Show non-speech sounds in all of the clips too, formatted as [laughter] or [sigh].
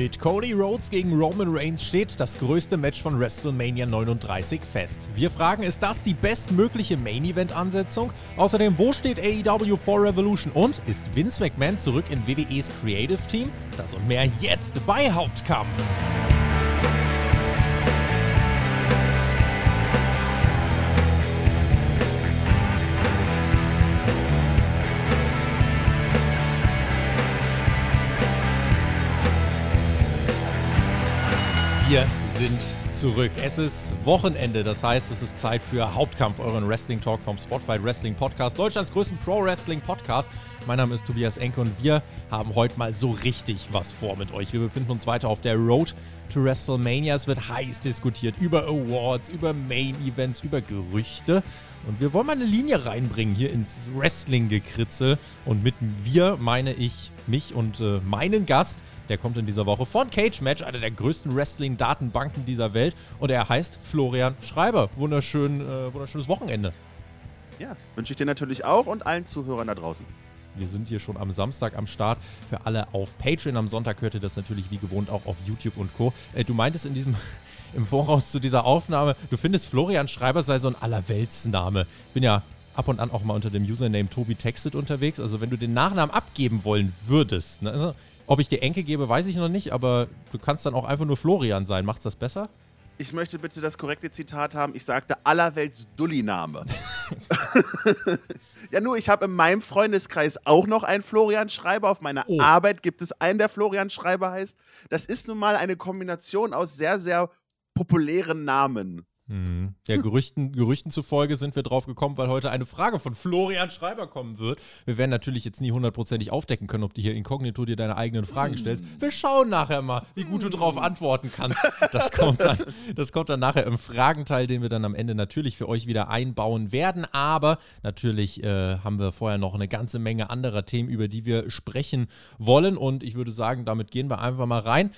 Mit Cody Rhodes gegen Roman Reigns steht das größte Match von WrestleMania 39 fest. Wir fragen, ist das die bestmögliche Main-Event-Ansetzung? Außerdem, wo steht AEW for Revolution? Und ist Vince McMahon zurück in WWEs Creative Team? Das und mehr jetzt bei Hauptkampf. Zurück. Es ist Wochenende, das heißt, es ist Zeit für Hauptkampf, euren Wrestling Talk vom Spotlight Wrestling Podcast, Deutschlands größten Pro Wrestling Podcast. Mein Name ist Tobias Enke und wir haben heute mal so richtig was vor mit euch. Wir befinden uns weiter auf der Road to WrestleMania. Es wird heiß diskutiert über Awards, über Main Events, über Gerüchte. Und wir wollen mal eine Linie reinbringen hier ins Wrestling-Gekritzel. Und mit wir meine ich mich und äh, meinen Gast. Der kommt in dieser Woche von Cage Match, einer der größten Wrestling-Datenbanken dieser Welt. Und er heißt Florian Schreiber. Wunderschön, äh, wunderschönes Wochenende. Ja, wünsche ich dir natürlich auch und allen Zuhörern da draußen. Wir sind hier schon am Samstag am Start. Für alle auf Patreon. Am Sonntag hört ihr das natürlich wie gewohnt auch auf YouTube und Co. Äh, du meintest in diesem [laughs] im Voraus zu dieser Aufnahme, du findest Florian Schreiber sei so ein Allerweltsname. Ich bin ja ab und an auch mal unter dem Username Tobi Textet unterwegs. Also wenn du den Nachnamen abgeben wollen würdest, ne, also ob ich dir Enke gebe, weiß ich noch nicht, aber du kannst dann auch einfach nur Florian sein. Macht's das besser? Ich möchte bitte das korrekte Zitat haben. Ich sagte allerwelts Dulli-Name. [laughs] ja, nur, ich habe in meinem Freundeskreis auch noch einen Florian Schreiber. Auf meiner oh. Arbeit gibt es einen, der Florian Schreiber heißt. Das ist nun mal eine Kombination aus sehr, sehr populären Namen. Mhm. Ja, Gerüchten, Gerüchten zufolge sind wir drauf gekommen, weil heute eine Frage von Florian Schreiber kommen wird. Wir werden natürlich jetzt nie hundertprozentig aufdecken können, ob du hier inkognito dir deine eigenen Fragen stellst. Wir schauen nachher mal, wie gut du darauf antworten kannst. Das kommt, dann, das kommt dann nachher im Fragenteil, den wir dann am Ende natürlich für euch wieder einbauen werden. Aber natürlich äh, haben wir vorher noch eine ganze Menge anderer Themen, über die wir sprechen wollen. Und ich würde sagen, damit gehen wir einfach mal rein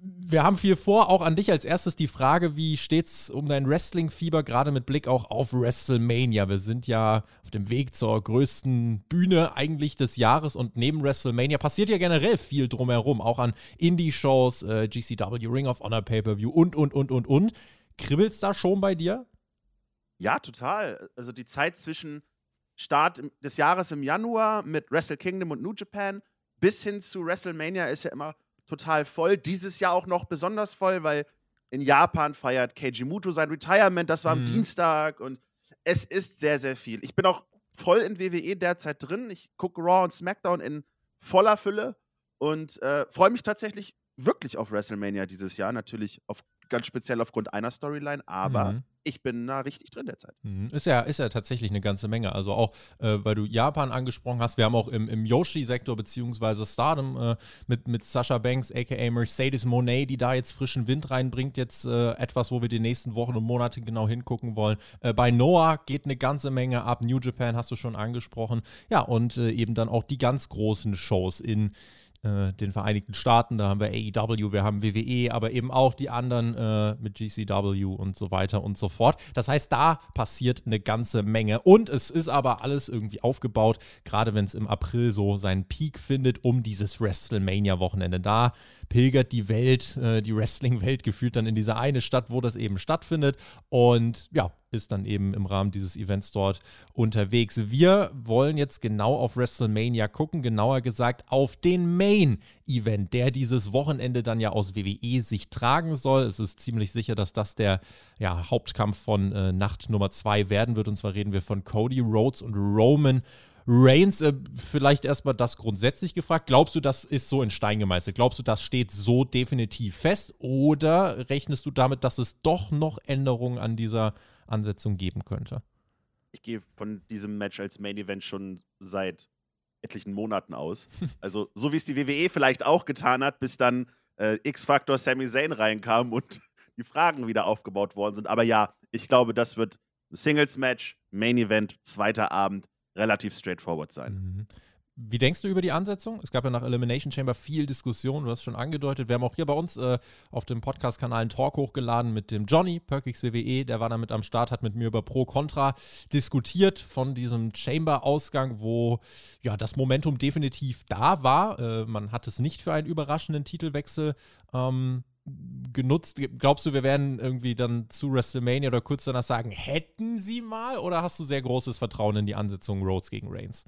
wir haben viel vor. Auch an dich als erstes die Frage, wie steht's um dein Wrestling-Fieber, gerade mit Blick auch auf WrestleMania? Wir sind ja auf dem Weg zur größten Bühne eigentlich des Jahres und neben WrestleMania passiert ja generell viel drumherum, auch an Indie-Shows, äh, GCW, Ring of Honor Pay-Per-View und, und, und, und, und. Kribbelt's da schon bei dir? Ja, total. Also die Zeit zwischen Start des Jahres im Januar mit Wrestle Kingdom und New Japan bis hin zu WrestleMania ist ja immer total voll. Dieses Jahr auch noch besonders voll, weil in Japan feiert Keiji Muto sein Retirement. Das war am mhm. Dienstag und es ist sehr, sehr viel. Ich bin auch voll in WWE derzeit drin. Ich gucke Raw und SmackDown in voller Fülle und äh, freue mich tatsächlich wirklich auf WrestleMania dieses Jahr. Natürlich auf, ganz speziell aufgrund einer Storyline, aber mhm ich bin da richtig drin derzeit. Mhm. Ist ja, ist ja tatsächlich eine ganze Menge. Also auch, äh, weil du Japan angesprochen hast, wir haben auch im, im Yoshi-Sektor beziehungsweise Stardom äh, mit, mit Sasha Banks, aka Mercedes Monet, die da jetzt frischen Wind reinbringt, jetzt äh, etwas, wo wir die nächsten Wochen und Monate genau hingucken wollen. Äh, bei Noah geht eine ganze Menge ab. New Japan hast du schon angesprochen. Ja, und äh, eben dann auch die ganz großen Shows in äh, den Vereinigten Staaten, da haben wir AEW, wir haben WWE, aber eben auch die anderen äh, mit GCW und so weiter und so fort. Das heißt, da passiert eine ganze Menge. Und es ist aber alles irgendwie aufgebaut, gerade wenn es im April so seinen Peak findet, um dieses WrestleMania-Wochenende. Da pilgert die Welt, äh, die Wrestling-Welt gefühlt dann in diese eine Stadt, wo das eben stattfindet. Und ja, ist dann eben im Rahmen dieses Events dort unterwegs. Wir wollen jetzt genau auf WrestleMania gucken, genauer gesagt auf den Main Event, der dieses Wochenende dann ja aus WWE sich tragen soll. Es ist ziemlich sicher, dass das der ja, Hauptkampf von äh, Nacht Nummer 2 werden wird. Und zwar reden wir von Cody Rhodes und Roman Reigns, äh, vielleicht erstmal das grundsätzlich gefragt. Glaubst du, das ist so in Stein gemeißelt? Glaubst du, das steht so definitiv fest? Oder rechnest du damit, dass es doch noch Änderungen an dieser Ansetzung geben könnte? Ich gehe von diesem Match als Main Event schon seit etlichen Monaten aus. [laughs] Also, so wie es die WWE vielleicht auch getan hat, bis dann äh, X-Factor Sami Zayn reinkam und [laughs] die Fragen wieder aufgebaut worden sind. Aber ja, ich glaube, das wird Singles-Match, Main Event, zweiter Abend relativ straightforward sein. Mhm. wie denkst du über die Ansetzung? Es gab ja nach Elimination Chamber viel Diskussion, du hast schon angedeutet. Wir haben auch hier bei uns äh, auf dem Podcast-Kanal einen Talk hochgeladen mit dem Johnny, Perkix WWE, der war da mit am Start, hat mit mir über Pro Contra diskutiert von diesem Chamber-Ausgang, wo ja das Momentum definitiv da war. Äh, man hat es nicht für einen überraschenden Titelwechsel ähm, genutzt? Glaubst du, wir werden irgendwie dann zu WrestleMania oder kurz danach sagen, hätten sie mal? Oder hast du sehr großes Vertrauen in die Ansetzung Rhodes gegen Reigns?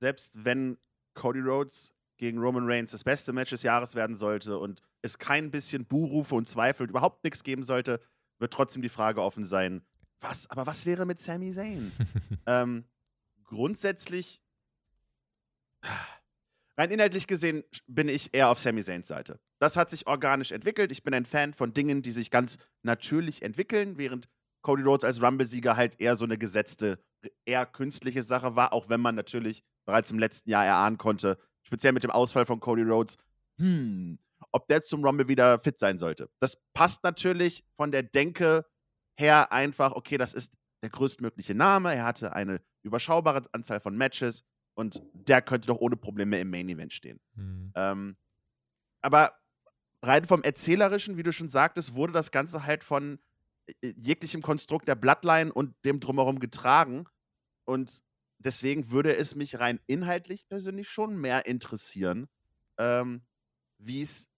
Selbst wenn Cody Rhodes gegen Roman Reigns das beste Match des Jahres werden sollte und es kein bisschen Buhrufe und Zweifel überhaupt nichts geben sollte, wird trotzdem die Frage offen sein, was, aber was wäre mit Sami Zayn? [laughs] ähm, grundsätzlich Rein inhaltlich gesehen bin ich eher auf Sami Zayns Seite. Das hat sich organisch entwickelt. Ich bin ein Fan von Dingen, die sich ganz natürlich entwickeln, während Cody Rhodes als Rumble-Sieger halt eher so eine gesetzte, eher künstliche Sache war, auch wenn man natürlich bereits im letzten Jahr erahnen konnte, speziell mit dem Ausfall von Cody Rhodes, hm, ob der zum Rumble wieder fit sein sollte. Das passt natürlich von der Denke her einfach, okay, das ist der größtmögliche Name, er hatte eine überschaubare Anzahl von Matches, und der könnte doch ohne Probleme im Main Event stehen. Mhm. Ähm, aber rein vom Erzählerischen, wie du schon sagtest, wurde das Ganze halt von äh, jeglichem Konstrukt der Bloodline und dem drumherum getragen. Und deswegen würde es mich rein inhaltlich persönlich schon mehr interessieren, ähm, wie es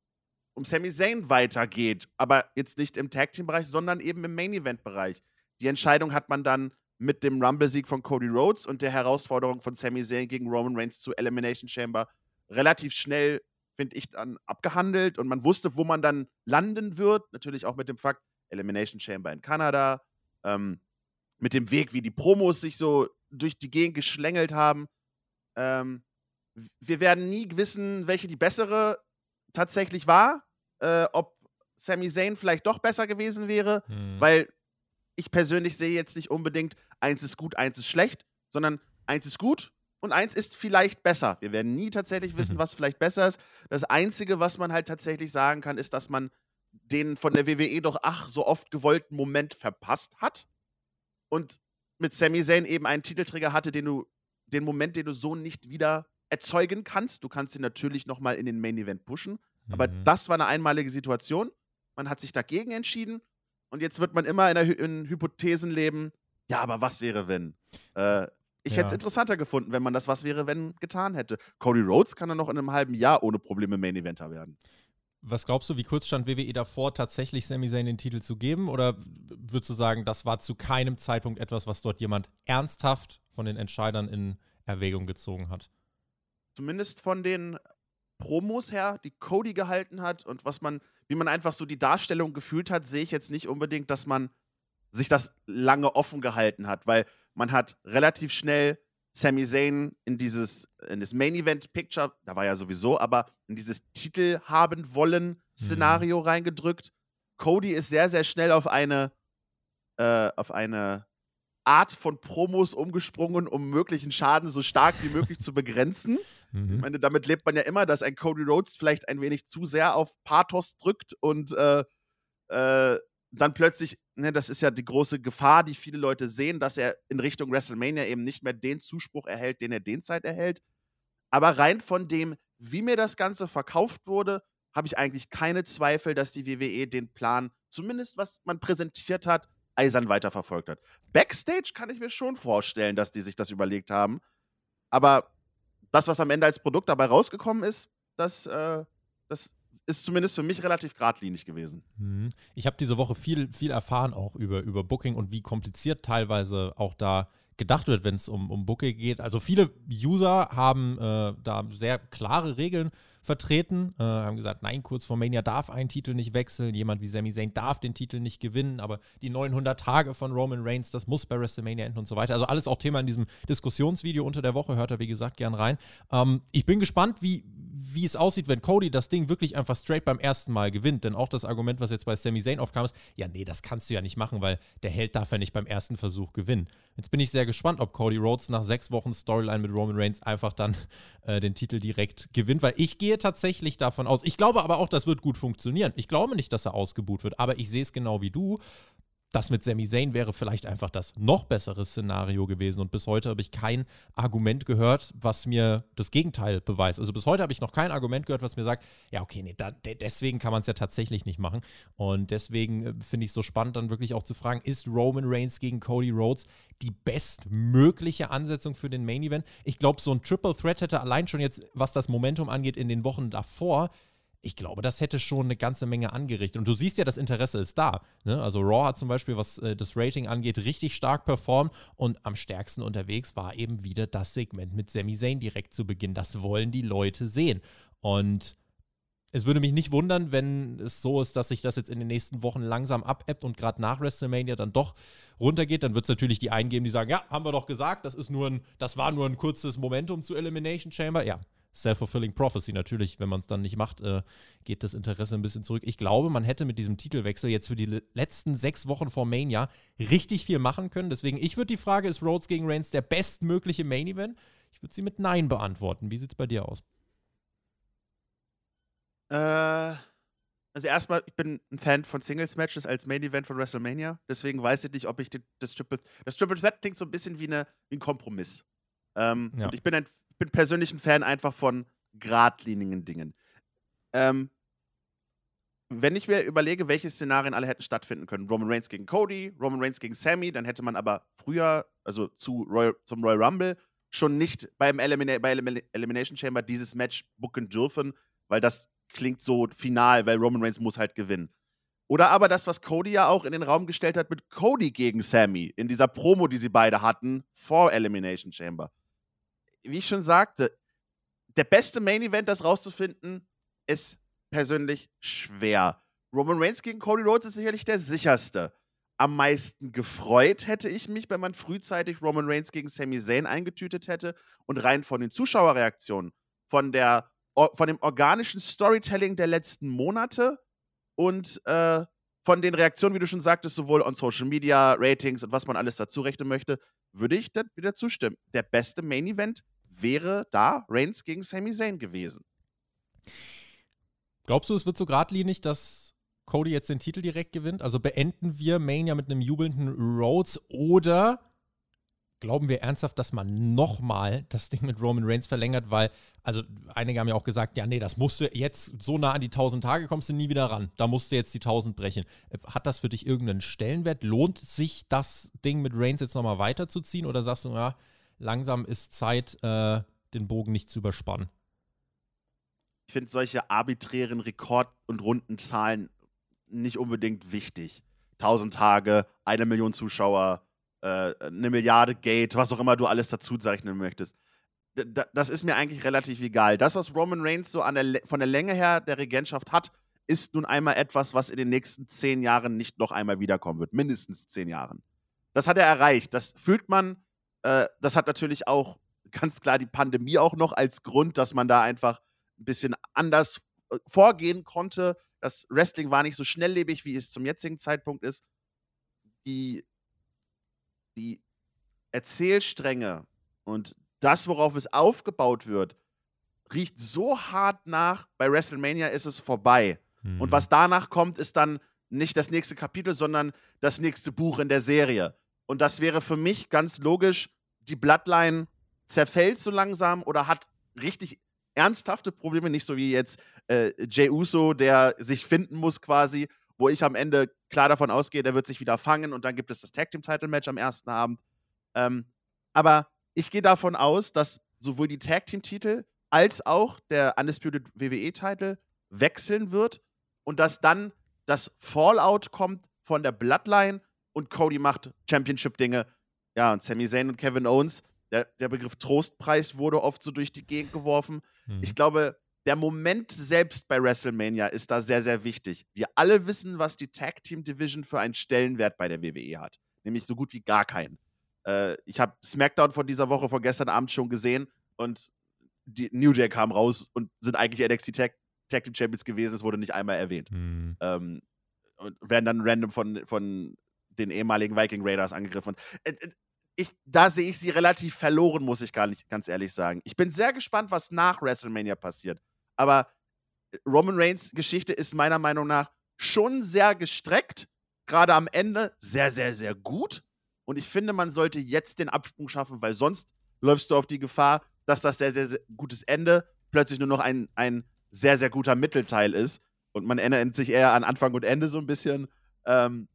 um Sami Zayn weitergeht. Aber jetzt nicht im Tag Team-Bereich, sondern eben im Main Event-Bereich. Die Entscheidung hat man dann mit dem Rumble-Sieg von Cody Rhodes und der Herausforderung von Sami Zayn gegen Roman Reigns zu Elimination Chamber relativ schnell, finde ich, dann abgehandelt und man wusste, wo man dann landen wird. Natürlich auch mit dem Fakt, Elimination Chamber in Kanada, ähm, mit dem Weg, wie die Promos sich so durch die Gegend geschlängelt haben. Ähm, wir werden nie wissen, welche die bessere tatsächlich war. Äh, ob Sami Zayn vielleicht doch besser gewesen wäre, hm. weil ich persönlich sehe jetzt nicht unbedingt, eins ist gut, eins ist schlecht, sondern eins ist gut und eins ist vielleicht besser. Wir werden nie tatsächlich wissen, mhm. was vielleicht besser ist. Das Einzige, was man halt tatsächlich sagen kann, ist, dass man den von der WWE doch ach so oft gewollten Moment verpasst hat und mit Sami Zayn eben einen Titelträger hatte, den du den Moment, den du so nicht wieder erzeugen kannst. Du kannst ihn natürlich noch mal in den Main Event pushen, aber mhm. das war eine einmalige Situation. Man hat sich dagegen entschieden und jetzt wird man immer in, der, in Hypothesen leben. Ja, aber was wäre, wenn? Äh, ich ja. hätte es interessanter gefunden, wenn man das Was wäre, wenn getan hätte. Cody Rhodes kann dann noch in einem halben Jahr ohne Probleme Main Eventer werden. Was glaubst du, wie kurz stand WWE davor, tatsächlich Sami Zayn den Titel zu geben? Oder würdest du sagen, das war zu keinem Zeitpunkt etwas, was dort jemand ernsthaft von den Entscheidern in Erwägung gezogen hat? Zumindest von den Promos her, die Cody gehalten hat und was man, wie man einfach so die Darstellung gefühlt hat, sehe ich jetzt nicht unbedingt, dass man sich das lange offen gehalten hat, weil man hat relativ schnell Sami Zayn in dieses in das Main Event Picture, da war ja sowieso, aber in dieses Titel haben wollen Szenario mhm. reingedrückt. Cody ist sehr sehr schnell auf eine äh, auf eine Art von Promos umgesprungen, um möglichen Schaden so stark wie möglich zu begrenzen. Mhm. Ich meine, damit lebt man ja immer, dass ein Cody Rhodes vielleicht ein wenig zu sehr auf Pathos drückt und äh, äh, dann plötzlich, ne, das ist ja die große Gefahr, die viele Leute sehen, dass er in Richtung WrestleMania eben nicht mehr den Zuspruch erhält, den er den Zeit erhält. Aber rein von dem, wie mir das Ganze verkauft wurde, habe ich eigentlich keine Zweifel, dass die WWE den Plan, zumindest was man präsentiert hat, eisern weiterverfolgt hat. Backstage kann ich mir schon vorstellen, dass die sich das überlegt haben. Aber das, was am Ende als Produkt dabei rausgekommen ist, das, äh, das ist zumindest für mich relativ geradlinig gewesen. Mhm. Ich habe diese Woche viel, viel erfahren auch über, über Booking und wie kompliziert teilweise auch da gedacht wird, wenn es um, um Booking geht. Also viele User haben äh, da sehr klare Regeln vertreten, äh, haben gesagt, nein, kurz vor Mania darf ein Titel nicht wechseln, jemand wie Sami Zayn darf den Titel nicht gewinnen, aber die 900 Tage von Roman Reigns, das muss bei WrestleMania enden und so weiter. Also alles auch Thema in diesem Diskussionsvideo unter der Woche, hört er wie gesagt gern rein. Ähm, ich bin gespannt, wie, wie es aussieht, wenn Cody das Ding wirklich einfach straight beim ersten Mal gewinnt. Denn auch das Argument, was jetzt bei Sami Zayn aufkam, ist, ja, nee, das kannst du ja nicht machen, weil der Held darf ja nicht beim ersten Versuch gewinnen. Jetzt bin ich sehr gespannt, ob Cody Rhodes nach sechs Wochen Storyline mit Roman Reigns einfach dann [laughs] äh, den Titel direkt gewinnt, weil ich gehe tatsächlich davon aus. Ich glaube aber auch, das wird gut funktionieren. Ich glaube nicht, dass er ausgebuht wird, aber ich sehe es genau wie du. Das mit Sami Zayn wäre vielleicht einfach das noch bessere Szenario gewesen. Und bis heute habe ich kein Argument gehört, was mir das Gegenteil beweist. Also bis heute habe ich noch kein Argument gehört, was mir sagt, ja, okay, nee, da, deswegen kann man es ja tatsächlich nicht machen. Und deswegen äh, finde ich es so spannend, dann wirklich auch zu fragen, ist Roman Reigns gegen Cody Rhodes die bestmögliche Ansetzung für den Main Event? Ich glaube, so ein Triple Threat hätte allein schon jetzt, was das Momentum angeht, in den Wochen davor ich glaube, das hätte schon eine ganze Menge angerichtet. Und du siehst ja, das Interesse ist da. Ne? Also Raw hat zum Beispiel, was äh, das Rating angeht, richtig stark performt und am stärksten unterwegs war eben wieder das Segment mit Sami Zayn direkt zu Beginn. Das wollen die Leute sehen. Und es würde mich nicht wundern, wenn es so ist, dass sich das jetzt in den nächsten Wochen langsam abebbt und gerade nach WrestleMania dann doch runtergeht. Dann wird es natürlich die einen geben, die sagen, ja, haben wir doch gesagt, das ist nur ein, das war nur ein kurzes Momentum zu Elimination Chamber. Ja, Self-Fulfilling Prophecy. Natürlich, wenn man es dann nicht macht, äh, geht das Interesse ein bisschen zurück. Ich glaube, man hätte mit diesem Titelwechsel jetzt für die letzten sechs Wochen vor Mania richtig viel machen können. Deswegen, ich würde die Frage, ist Rhodes gegen Reigns der bestmögliche Main Event? Ich würde sie mit Nein beantworten. Wie sieht es bei dir aus? Äh, also erstmal, ich bin ein Fan von Singles-Matches als Main Event von WrestleMania. Deswegen weiß ich nicht, ob ich die, das Triple Das Triple Threat klingt so ein bisschen wie, eine, wie ein Kompromiss. Ähm, ja. Und ich bin ein bin persönlich ein Fan einfach von geradlinigen Dingen. Ähm, wenn ich mir überlege, welche Szenarien alle hätten stattfinden können, Roman Reigns gegen Cody, Roman Reigns gegen Sammy, dann hätte man aber früher, also zu Royal, zum Royal Rumble, schon nicht beim Elimina bei Elimination Chamber dieses Match booken dürfen, weil das klingt so final, weil Roman Reigns muss halt gewinnen. Oder aber das, was Cody ja auch in den Raum gestellt hat mit Cody gegen Sammy in dieser Promo, die sie beide hatten vor Elimination Chamber wie ich schon sagte, der beste Main Event, das rauszufinden, ist persönlich schwer. Roman Reigns gegen Cody Rhodes ist sicherlich der sicherste. Am meisten gefreut hätte ich mich, wenn man frühzeitig Roman Reigns gegen Sami Zayn eingetütet hätte und rein von den Zuschauerreaktionen, von, der, von dem organischen Storytelling der letzten Monate und äh, von den Reaktionen, wie du schon sagtest, sowohl on Social Media, Ratings und was man alles dazu rechnen möchte, würde ich dann wieder zustimmen. Der beste Main Event wäre da Reigns gegen Sami Zayn gewesen. Glaubst du, es wird so geradlinig, dass Cody jetzt den Titel direkt gewinnt? Also beenden wir Mania mit einem jubelnden Rhodes oder glauben wir ernsthaft, dass man nochmal das Ding mit Roman Reigns verlängert? Weil, also einige haben ja auch gesagt, ja, nee, das musst du jetzt so nah an die 1000 Tage kommst du nie wieder ran. Da musst du jetzt die 1000 brechen. Hat das für dich irgendeinen Stellenwert? Lohnt sich das Ding mit Reigns jetzt nochmal weiterzuziehen oder sagst du, ja, langsam ist Zeit, äh, den Bogen nicht zu überspannen. Ich finde solche arbiträren Rekord- und Rundenzahlen nicht unbedingt wichtig. 1000 Tage, eine Million Zuschauer, äh, eine Milliarde Gate, was auch immer du alles dazu zeichnen möchtest. D das ist mir eigentlich relativ egal. Das, was Roman Reigns so der von der Länge her der Regentschaft hat, ist nun einmal etwas, was in den nächsten zehn Jahren nicht noch einmal wiederkommen wird. Mindestens zehn Jahren. Das hat er erreicht. Das fühlt man äh, das hat natürlich auch [laughs] ganz klar die Pandemie auch noch als Grund, dass man da einfach ein bisschen anders äh, vorgehen konnte. Das Wrestling war nicht so schnelllebig, wie es zum jetzigen Zeitpunkt ist. Die, die Erzählstränge und das, worauf es aufgebaut wird, riecht so hart nach. Bei WrestleMania ist es vorbei. Mhm. Und was danach kommt, ist dann nicht das nächste Kapitel, sondern das nächste Buch in der Serie. Und das wäre für mich ganz logisch die Bloodline zerfällt so langsam oder hat richtig ernsthafte Probleme, nicht so wie jetzt äh, Jay Uso, der sich finden muss quasi, wo ich am Ende klar davon ausgehe, der wird sich wieder fangen und dann gibt es das Tag Team Title Match am ersten Abend. Ähm, aber ich gehe davon aus, dass sowohl die Tag Team Titel als auch der Undisputed WWE Title wechseln wird und dass dann das Fallout kommt von der Bloodline und Cody macht Championship Dinge ja, und Sami Zayn und Kevin Owens, der, der Begriff Trostpreis wurde oft so durch die Gegend geworfen. Mhm. Ich glaube, der Moment selbst bei WrestleMania ist da sehr, sehr wichtig. Wir alle wissen, was die Tag Team Division für einen Stellenwert bei der WWE hat. Nämlich so gut wie gar keinen. Äh, ich habe SmackDown von dieser Woche, von gestern Abend schon gesehen und die New Day kam raus und sind eigentlich NXT Tag, Tag Team Champions gewesen. Es wurde nicht einmal erwähnt. Mhm. Ähm, und werden dann random von, von den ehemaligen Viking Raiders angegriffen. Äh, äh, ich, da sehe ich sie relativ verloren, muss ich gar nicht ganz ehrlich sagen. Ich bin sehr gespannt, was nach WrestleMania passiert. Aber äh, Roman Reigns Geschichte ist meiner Meinung nach schon sehr gestreckt gerade am Ende sehr, sehr, sehr gut. Und ich finde, man sollte jetzt den Absprung schaffen, weil sonst läufst du auf die Gefahr, dass das sehr, sehr, sehr gutes Ende plötzlich nur noch ein, ein sehr, sehr guter Mittelteil ist. Und man erinnert sich eher an Anfang und Ende so ein bisschen. Ähm,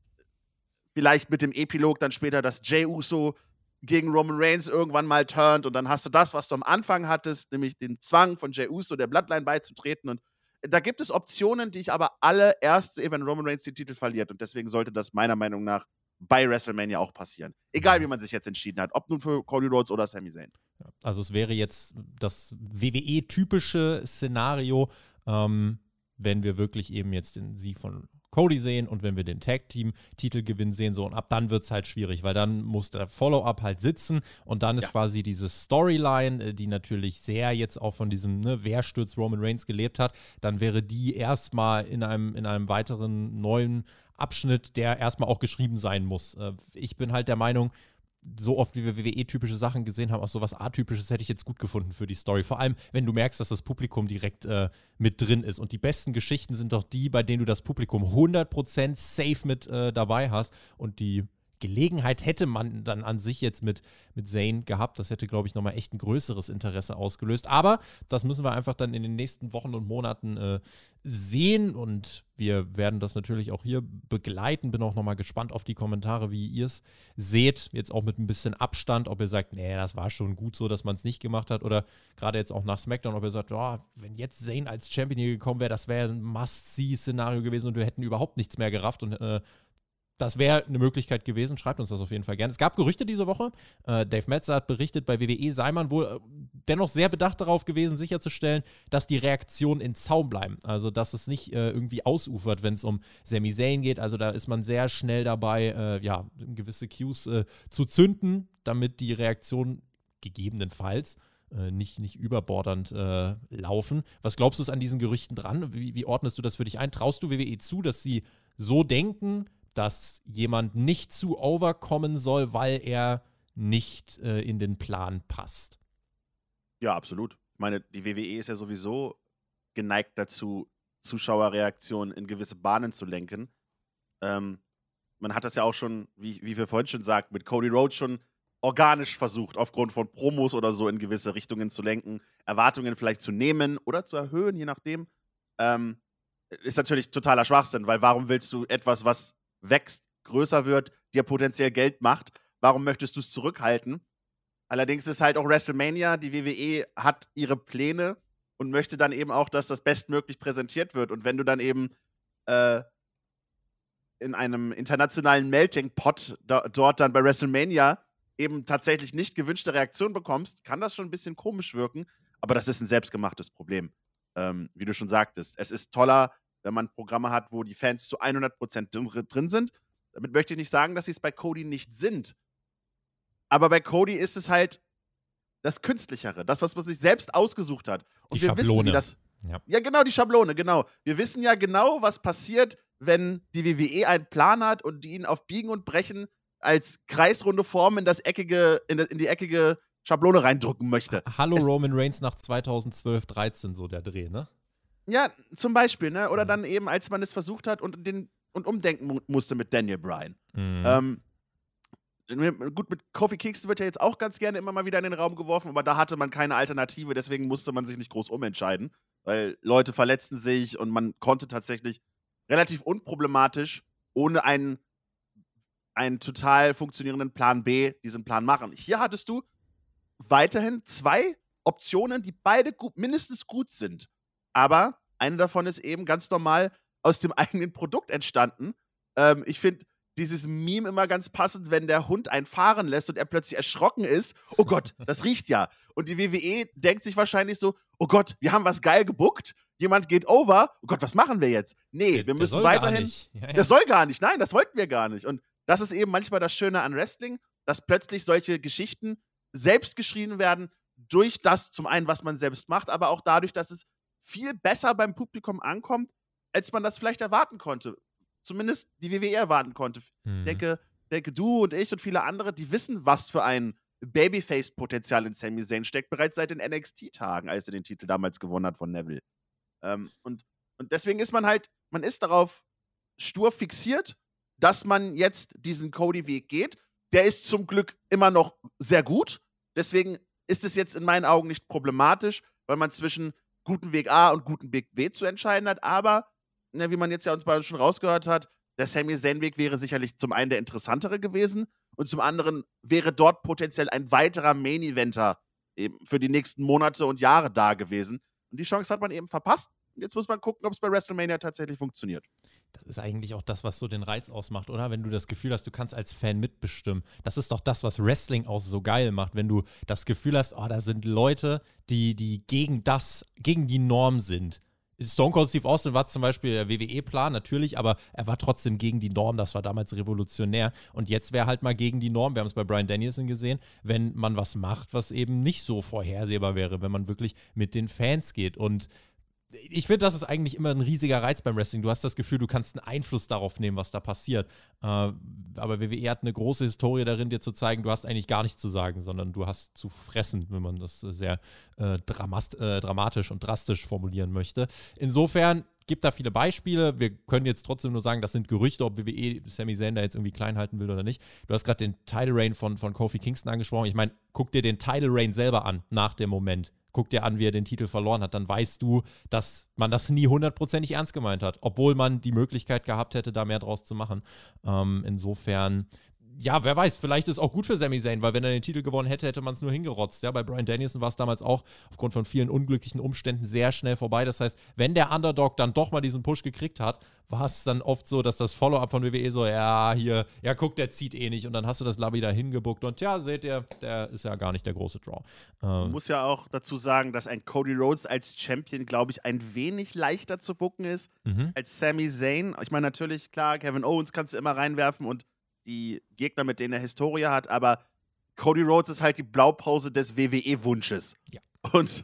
vielleicht mit dem Epilog dann später, dass Jey Uso gegen Roman Reigns irgendwann mal turnt und dann hast du das, was du am Anfang hattest, nämlich den Zwang von Jey Uso der Bloodline beizutreten und da gibt es Optionen, die ich aber alle erst sehe, wenn Roman Reigns den Titel verliert und deswegen sollte das meiner Meinung nach bei WrestleMania auch passieren. Egal, wie man sich jetzt entschieden hat, ob nun für Cody Rhodes oder Sami Zayn. Also es wäre jetzt das WWE-typische Szenario, ähm, wenn wir wirklich eben jetzt den Sieg von Cody sehen und wenn wir den Tag-Team-Titelgewinn sehen, so und ab dann wird es halt schwierig, weil dann muss der Follow-up halt sitzen und dann ist ja. quasi diese Storyline, äh, die natürlich sehr jetzt auch von diesem, ne, wer stürzt Roman Reigns gelebt hat, dann wäre die erstmal in einem, in einem weiteren neuen Abschnitt, der erstmal auch geschrieben sein muss. Äh, ich bin halt der Meinung, so oft wie wir WWE-typische Sachen gesehen haben, auch sowas Atypisches hätte ich jetzt gut gefunden für die Story. Vor allem, wenn du merkst, dass das Publikum direkt äh, mit drin ist. Und die besten Geschichten sind doch die, bei denen du das Publikum 100% safe mit äh, dabei hast und die Gelegenheit hätte man dann an sich jetzt mit, mit Zane gehabt. Das hätte, glaube ich, nochmal echt ein größeres Interesse ausgelöst. Aber das müssen wir einfach dann in den nächsten Wochen und Monaten äh, sehen. Und wir werden das natürlich auch hier begleiten. Bin auch nochmal gespannt auf die Kommentare, wie ihr es seht. Jetzt auch mit ein bisschen Abstand, ob ihr sagt, nee, das war schon gut so, dass man es nicht gemacht hat. Oder gerade jetzt auch nach SmackDown, ob ihr sagt, oh, wenn jetzt Zane als Champion hier gekommen wäre, das wäre ein Must-See-Szenario gewesen und wir hätten überhaupt nichts mehr gerafft und äh, das wäre eine Möglichkeit gewesen. Schreibt uns das auf jeden Fall gerne. Es gab Gerüchte diese Woche. Äh, Dave Metzer hat berichtet, bei WWE sei man wohl äh, dennoch sehr bedacht darauf gewesen, sicherzustellen, dass die Reaktionen in Zaum bleiben. Also, dass es nicht äh, irgendwie ausufert, wenn es um Sami Zayn geht. Also, da ist man sehr schnell dabei, äh, ja, gewisse Cues äh, zu zünden, damit die Reaktionen gegebenenfalls nicht, nicht überbordernd laufen. Was glaubst du an diesen Gerüchten dran? Wie, wie ordnest du das für dich ein? Traust du WWE zu, dass sie so denken? Dass jemand nicht zu overkommen soll, weil er nicht äh, in den Plan passt. Ja, absolut. Ich meine, die WWE ist ja sowieso geneigt dazu, Zuschauerreaktionen in gewisse Bahnen zu lenken. Ähm, man hat das ja auch schon, wie, wie wir vorhin schon sagten, mit Cody Rhodes schon organisch versucht, aufgrund von Promos oder so in gewisse Richtungen zu lenken, Erwartungen vielleicht zu nehmen oder zu erhöhen, je nachdem. Ähm, ist natürlich totaler Schwachsinn, weil warum willst du etwas, was wächst, größer wird, dir potenziell Geld macht, warum möchtest du es zurückhalten? Allerdings ist halt auch WrestleMania, die WWE hat ihre Pläne und möchte dann eben auch, dass das bestmöglich präsentiert wird. Und wenn du dann eben äh, in einem internationalen Melting Pot do dort dann bei WrestleMania eben tatsächlich nicht gewünschte Reaktion bekommst, kann das schon ein bisschen komisch wirken. Aber das ist ein selbstgemachtes Problem. Ähm, wie du schon sagtest. Es ist toller, wenn man Programme hat, wo die Fans zu 100% drin sind. Damit möchte ich nicht sagen, dass sie es bei Cody nicht sind. Aber bei Cody ist es halt das Künstlichere, das, was man sich selbst ausgesucht hat. Und die wir Schablone. wissen, wie das. Ja. ja, genau, die Schablone, genau. Wir wissen ja genau, was passiert, wenn die WWE einen Plan hat und die ihn auf Biegen und Brechen als kreisrunde Form in das eckige, in, in die eckige Schablone reindrücken möchte. Hallo es Roman Reigns nach 2012, 13, so der Dreh, ne? Ja, zum Beispiel, ne? Oder mhm. dann eben, als man es versucht hat und, den, und umdenken mu musste mit Daniel Bryan. Mhm. Ähm, gut, mit Kofi Kingston wird ja jetzt auch ganz gerne immer mal wieder in den Raum geworfen, aber da hatte man keine Alternative, deswegen musste man sich nicht groß umentscheiden, weil Leute verletzten sich und man konnte tatsächlich relativ unproblematisch ohne einen, einen total funktionierenden Plan B diesen Plan machen. Hier hattest du weiterhin zwei Optionen, die beide gut, mindestens gut sind. Aber eine davon ist eben ganz normal aus dem [laughs] eigenen Produkt entstanden. Ähm, ich finde dieses Meme immer ganz passend, wenn der Hund einen fahren lässt und er plötzlich erschrocken ist. Oh Gott, das riecht ja. Und die WWE denkt sich wahrscheinlich so: Oh Gott, wir haben was geil gebuckt. Jemand geht over. Oh Gott, was machen wir jetzt? Nee, der, wir müssen weiterhin. Ja, ja. Das soll gar nicht. Nein, das wollten wir gar nicht. Und das ist eben manchmal das Schöne an Wrestling, dass plötzlich solche Geschichten selbst geschrien werden durch das zum einen, was man selbst macht, aber auch dadurch, dass es viel besser beim Publikum ankommt, als man das vielleicht erwarten konnte. Zumindest die WWE erwarten konnte. Mhm. Ich denke, denke, du und ich und viele andere, die wissen, was für ein Babyface-Potenzial in Sami Zayn steckt, bereits seit den NXT-Tagen, als er den Titel damals gewonnen hat von Neville. Ähm, und, und deswegen ist man halt, man ist darauf stur fixiert, dass man jetzt diesen Cody-Weg geht. Der ist zum Glück immer noch sehr gut. Deswegen ist es jetzt in meinen Augen nicht problematisch, weil man zwischen guten Weg A und guten Weg B zu entscheiden hat. Aber, ne, wie man jetzt ja uns beide schon rausgehört hat, der Sami Zayn-Weg wäre sicherlich zum einen der interessantere gewesen und zum anderen wäre dort potenziell ein weiterer Main-Eventer eben für die nächsten Monate und Jahre da gewesen. Und die Chance hat man eben verpasst. Jetzt muss man gucken, ob es bei WrestleMania tatsächlich funktioniert. Das ist eigentlich auch das, was so den Reiz ausmacht, oder? Wenn du das Gefühl hast, du kannst als Fan mitbestimmen. Das ist doch das, was Wrestling auch so geil macht, wenn du das Gefühl hast, oh, da sind Leute, die, die gegen das, gegen die Norm sind. Stone Cold Steve Austin war zum Beispiel der WWE-Plan, natürlich, aber er war trotzdem gegen die Norm. Das war damals revolutionär. Und jetzt wäre halt mal gegen die Norm. Wir haben es bei Brian Danielson gesehen, wenn man was macht, was eben nicht so vorhersehbar wäre, wenn man wirklich mit den Fans geht. Und ich finde, das ist eigentlich immer ein riesiger Reiz beim Wrestling. Du hast das Gefühl, du kannst einen Einfluss darauf nehmen, was da passiert. Äh, aber WWE hat eine große Historie darin, dir zu zeigen, du hast eigentlich gar nichts zu sagen, sondern du hast zu fressen, wenn man das sehr äh, dramast, äh, dramatisch und drastisch formulieren möchte. Insofern gibt da viele Beispiele. Wir können jetzt trotzdem nur sagen, das sind Gerüchte, ob WWE Sami Zayn da jetzt irgendwie klein halten will oder nicht. Du hast gerade den Title Reign von, von Kofi Kingston angesprochen. Ich meine, guck dir den Title Reign selber an nach dem Moment guck dir an, wie er den Titel verloren hat, dann weißt du, dass man das nie hundertprozentig ernst gemeint hat, obwohl man die Möglichkeit gehabt hätte, da mehr draus zu machen. Ähm, insofern ja, wer weiß, vielleicht ist es auch gut für Sami Zayn, weil wenn er den Titel gewonnen hätte, hätte man es nur hingerotzt. Ja, bei Brian Danielson war es damals auch aufgrund von vielen unglücklichen Umständen sehr schnell vorbei. Das heißt, wenn der Underdog dann doch mal diesen Push gekriegt hat, war es dann oft so, dass das Follow-up von WWE so, ja, hier, ja, guck, der zieht eh nicht. Und dann hast du das Labby da hingebuckt und ja, seht ihr, der ist ja gar nicht der große Draw. Man ähm, muss ja auch dazu sagen, dass ein Cody Rhodes als Champion, glaube ich, ein wenig leichter zu bucken ist mhm. als Sami Zayn. Ich meine, natürlich, klar, Kevin Owens kannst du immer reinwerfen und die Gegner, mit denen er Historie hat, aber Cody Rhodes ist halt die Blaupause des WWE-Wunsches. Ja. Und,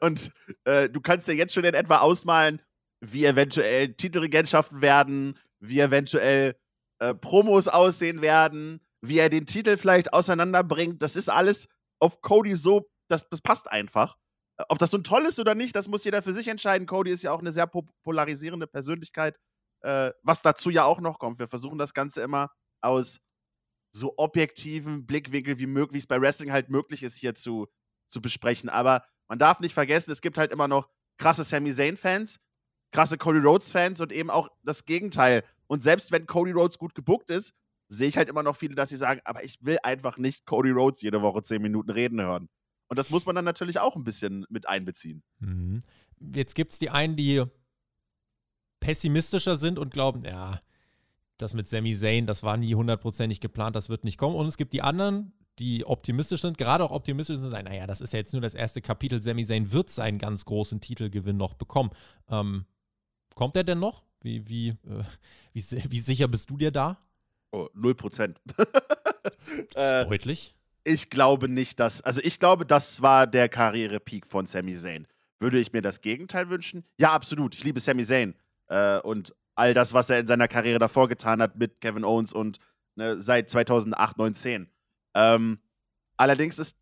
und äh, du kannst dir jetzt schon in etwa ausmalen, wie eventuell Titelregentschaften werden, wie eventuell äh, Promos aussehen werden, wie er den Titel vielleicht auseinanderbringt. Das ist alles auf Cody so, das, das passt einfach. Ob das nun toll ist oder nicht, das muss jeder für sich entscheiden. Cody ist ja auch eine sehr polarisierende Persönlichkeit, äh, was dazu ja auch noch kommt. Wir versuchen das Ganze immer aus so objektiven Blickwinkel wie möglich, es bei Wrestling halt möglich ist, hier zu, zu besprechen. Aber man darf nicht vergessen, es gibt halt immer noch krasse Sami Zayn-Fans, krasse Cody Rhodes-Fans und eben auch das Gegenteil. Und selbst wenn Cody Rhodes gut gebuckt ist, sehe ich halt immer noch viele, dass sie sagen, aber ich will einfach nicht Cody Rhodes jede Woche zehn Minuten reden hören. Und das muss man dann natürlich auch ein bisschen mit einbeziehen. Mhm. Jetzt gibt es die einen, die pessimistischer sind und glauben, ja, das mit Sami Zayn, das war nie hundertprozentig geplant, das wird nicht kommen. Und es gibt die anderen, die optimistisch sind, gerade auch optimistisch sind, naja, das ist ja jetzt nur das erste Kapitel. Sami Zayn wird seinen ganz großen Titelgewinn noch bekommen. Ähm, kommt er denn noch? Wie, wie, äh, wie, wie, sicher bist du dir da? Oh, null Prozent. [laughs] äh, deutlich. Ich glaube nicht, dass, also ich glaube, das war der Karrierepeak von Sami Zayn. Würde ich mir das Gegenteil wünschen? Ja, absolut. Ich liebe Sami Zayn. Äh, und all das, was er in seiner Karriere davor getan hat mit Kevin Owens und ne, seit 2008, 9, 10. Ähm, allerdings ist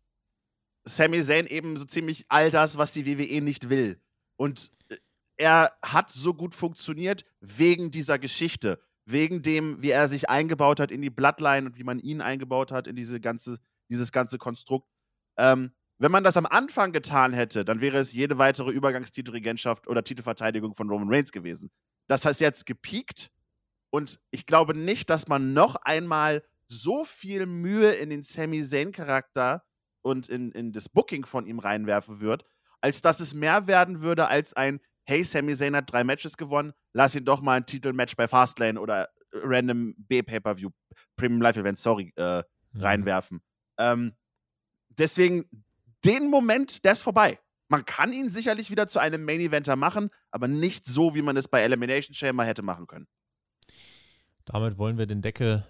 Sami Zayn eben so ziemlich all das, was die WWE nicht will. Und äh, er hat so gut funktioniert wegen dieser Geschichte, wegen dem, wie er sich eingebaut hat in die Bloodline und wie man ihn eingebaut hat in diese ganze, dieses ganze Konstrukt. Ähm, wenn man das am Anfang getan hätte, dann wäre es jede weitere Übergangstitelregentschaft oder Titelverteidigung von Roman Reigns gewesen. Das heißt jetzt gepiekt und ich glaube nicht, dass man noch einmal so viel Mühe in den Sami Zayn-Charakter und in, in das Booking von ihm reinwerfen wird, als dass es mehr werden würde als ein Hey, Sami Zayn hat drei Matches gewonnen, lass ihn doch mal ein Titelmatch bei Fastlane oder Random B-Pay-Per-View, Premium Live Event, sorry, äh, mhm. reinwerfen. Ähm, deswegen, den Moment, der ist vorbei. Man kann ihn sicherlich wieder zu einem Main Eventer machen, aber nicht so, wie man es bei Elimination Chamber hätte machen können. Damit wollen wir den Deckel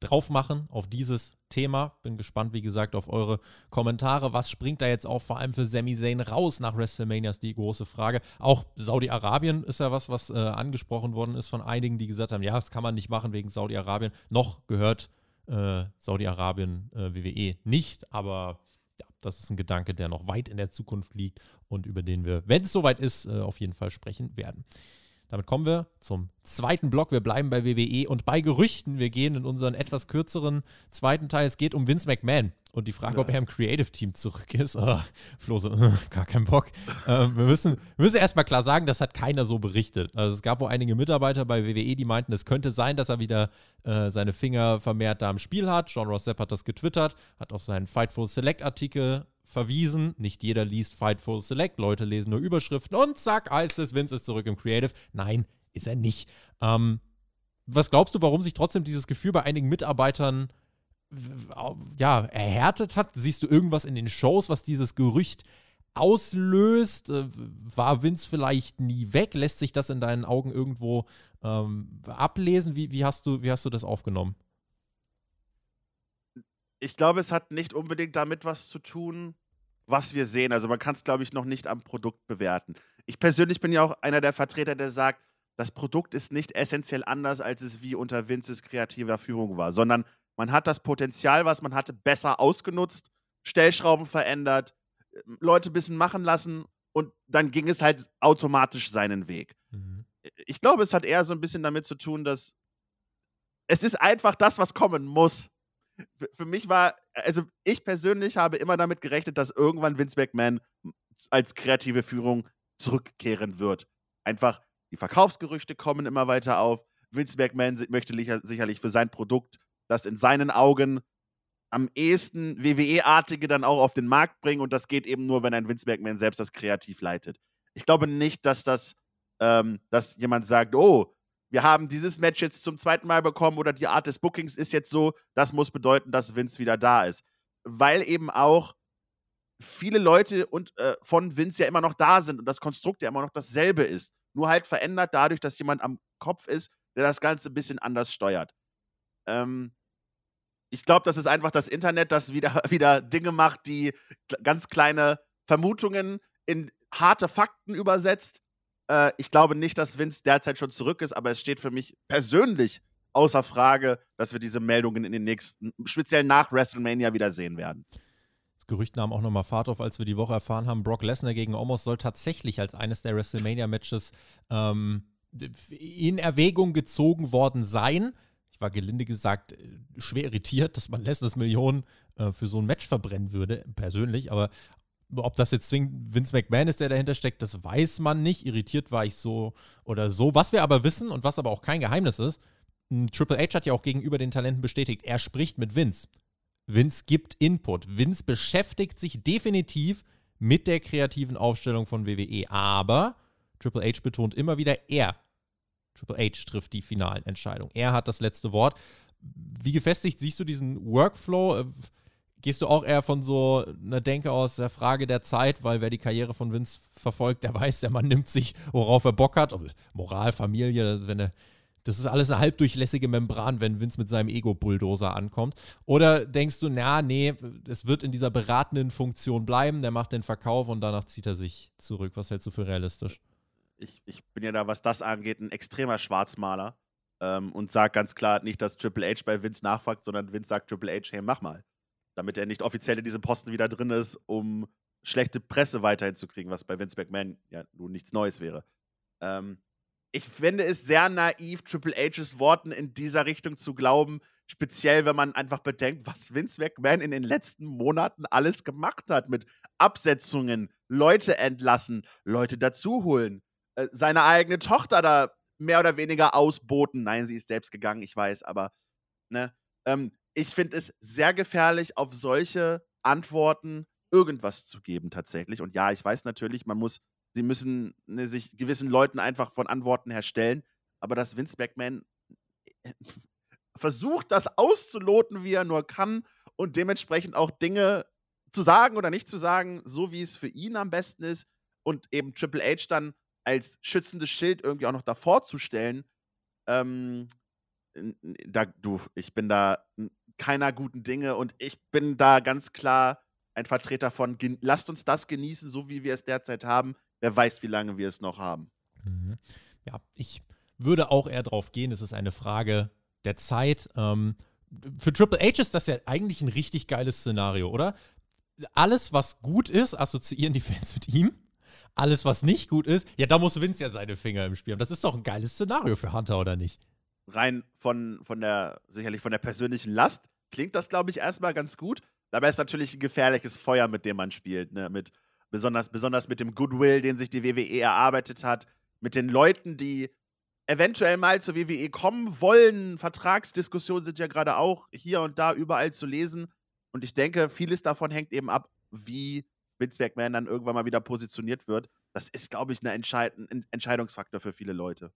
drauf machen auf dieses Thema. Bin gespannt, wie gesagt, auf eure Kommentare. Was springt da jetzt auch vor allem für Sami Zayn raus nach WrestleMania ist die große Frage. Auch Saudi-Arabien ist ja was, was äh, angesprochen worden ist von einigen, die gesagt haben, ja, das kann man nicht machen wegen Saudi-Arabien. Noch gehört äh, Saudi-Arabien äh, WWE nicht, aber das ist ein Gedanke, der noch weit in der Zukunft liegt und über den wir, wenn es soweit ist, äh, auf jeden Fall sprechen werden. Damit kommen wir zum zweiten Block. Wir bleiben bei WWE und bei Gerüchten. Wir gehen in unseren etwas kürzeren zweiten Teil. Es geht um Vince McMahon und die Frage, ja. ob er im Creative Team zurück ist. Oh, Flo so, [laughs] gar kein Bock. ähm, wir müssen, wir müssen erstmal klar sagen, das hat keiner so berichtet. Also es gab wohl einige Mitarbeiter bei WWE, die meinten, es könnte sein, dass er wieder äh, seine Finger vermehrt da im Spiel hat. John Ross Sepp hat das getwittert, hat auf seinen Fightful Select Artikel verwiesen. Nicht jeder liest Fightful Select, Leute lesen nur Überschriften und zack, heißt es, Vince ist zurück im Creative. Nein, ist er nicht. Ähm, was glaubst du, warum sich trotzdem dieses Gefühl bei einigen Mitarbeitern ja, erhärtet hat? Siehst du irgendwas in den Shows, was dieses Gerücht auslöst? Äh, war Vince vielleicht nie weg? Lässt sich das in deinen Augen irgendwo ähm, ablesen? Wie, wie, hast du, wie hast du das aufgenommen? Ich glaube, es hat nicht unbedingt damit was zu tun, was wir sehen. Also man kann es, glaube ich, noch nicht am Produkt bewerten. Ich persönlich bin ja auch einer der Vertreter, der sagt, das Produkt ist nicht essentiell anders, als es wie unter Vinces kreativer Führung war, sondern man hat das Potenzial, was man hatte, besser ausgenutzt, Stellschrauben verändert, Leute ein bisschen machen lassen und dann ging es halt automatisch seinen Weg. Mhm. Ich glaube, es hat eher so ein bisschen damit zu tun, dass es ist einfach das, was kommen muss für mich war, also ich persönlich habe immer damit gerechnet, dass irgendwann Vince McMahon als kreative Führung zurückkehren wird. Einfach die Verkaufsgerüchte kommen immer weiter auf. Vince McMahon möchte sicherlich für sein Produkt das in seinen Augen am ehesten WWE-artige dann auch auf den Markt bringen und das geht eben nur, wenn ein Vince McMahon selbst das kreativ leitet. Ich glaube nicht, dass das, ähm, dass jemand sagt, oh, wir haben dieses Match jetzt zum zweiten Mal bekommen oder die Art des Bookings ist jetzt so, das muss bedeuten, dass Vince wieder da ist. Weil eben auch viele Leute und, äh, von Vince ja immer noch da sind und das Konstrukt ja immer noch dasselbe ist. Nur halt verändert dadurch, dass jemand am Kopf ist, der das Ganze ein bisschen anders steuert. Ähm, ich glaube, das ist einfach das Internet, das wieder, [laughs] wieder Dinge macht, die ganz kleine Vermutungen in harte Fakten übersetzt äh, ich glaube nicht, dass Vince derzeit schon zurück ist, aber es steht für mich persönlich außer Frage, dass wir diese Meldungen in den nächsten, speziell nach WrestleMania, wieder sehen werden. Das Gerücht nahm auch nochmal Fahrt auf, als wir die Woche erfahren haben, Brock Lesnar gegen Omos soll tatsächlich als eines der WrestleMania-Matches ähm, in Erwägung gezogen worden sein. War gelinde gesagt äh, schwer irritiert, dass man Lesnars Millionen äh, für so ein Match verbrennen würde, persönlich, aber ob das jetzt zwingend Vince McMahon ist, der dahinter steckt, das weiß man nicht. Irritiert war ich so oder so. Was wir aber wissen und was aber auch kein Geheimnis ist, Triple H hat ja auch gegenüber den Talenten bestätigt, er spricht mit Vince. Vince gibt Input. Vince beschäftigt sich definitiv mit der kreativen Aufstellung von WWE. Aber Triple H betont immer wieder, er, Triple H, trifft die finalen Entscheidungen. Er hat das letzte Wort. Wie gefestigt siehst du diesen Workflow? Gehst du auch eher von so einer Denke aus der Frage der Zeit, weil wer die Karriere von Vince verfolgt, der weiß, der Mann nimmt sich, worauf er Bock hat. Moral, Familie, wenn er, das ist alles eine halbdurchlässige Membran, wenn Vince mit seinem Ego-Bulldozer ankommt. Oder denkst du, na, nee, es wird in dieser beratenden Funktion bleiben, der macht den Verkauf und danach zieht er sich zurück. Was hältst du für realistisch? Ich, ich bin ja da, was das angeht, ein extremer Schwarzmaler ähm, und sage ganz klar nicht, dass Triple H bei Vince nachfragt, sondern Vince sagt Triple H, hey, mach mal damit er nicht offiziell in diesem Posten wieder drin ist, um schlechte Presse weiterhin zu kriegen, was bei Vince McMahon ja nun nichts Neues wäre. Ähm, ich finde es sehr naiv, Triple H's Worten in dieser Richtung zu glauben, speziell wenn man einfach bedenkt, was Vince McMahon in den letzten Monaten alles gemacht hat mit Absetzungen, Leute entlassen, Leute dazuholen, äh, seine eigene Tochter da mehr oder weniger ausboten. Nein, sie ist selbst gegangen, ich weiß, aber ne, ähm, ich finde es sehr gefährlich, auf solche Antworten irgendwas zu geben tatsächlich. Und ja, ich weiß natürlich, man muss, sie müssen ne, sich gewissen Leuten einfach von Antworten herstellen. Aber dass Vince McMahon äh, versucht, das auszuloten, wie er nur kann und dementsprechend auch Dinge zu sagen oder nicht zu sagen, so wie es für ihn am besten ist und eben Triple H dann als schützendes Schild irgendwie auch noch davor zu stellen, ähm, da, du, ich bin da keiner guten Dinge und ich bin da ganz klar ein Vertreter von, lasst uns das genießen, so wie wir es derzeit haben. Wer weiß, wie lange wir es noch haben. Mhm. Ja, ich würde auch eher drauf gehen. Es ist eine Frage der Zeit. Ähm, für Triple H ist das ja eigentlich ein richtig geiles Szenario, oder? Alles, was gut ist, assoziieren die Fans mit ihm. Alles, was nicht gut ist, ja, da muss Vince ja seine Finger im Spiel haben. Das ist doch ein geiles Szenario für Hunter, oder nicht? Rein von, von der, sicherlich von der persönlichen Last, klingt das, glaube ich, erstmal ganz gut. Dabei ist natürlich ein gefährliches Feuer, mit dem man spielt. Ne? Mit, besonders, besonders mit dem Goodwill, den sich die WWE erarbeitet hat, mit den Leuten, die eventuell mal zur WWE kommen wollen. Vertragsdiskussionen sind ja gerade auch hier und da überall zu lesen. Und ich denke, vieles davon hängt eben ab, wie Vince McMahon dann irgendwann mal wieder positioniert wird. Das ist, glaube ich, Entscheid ein Entscheidungsfaktor für viele Leute.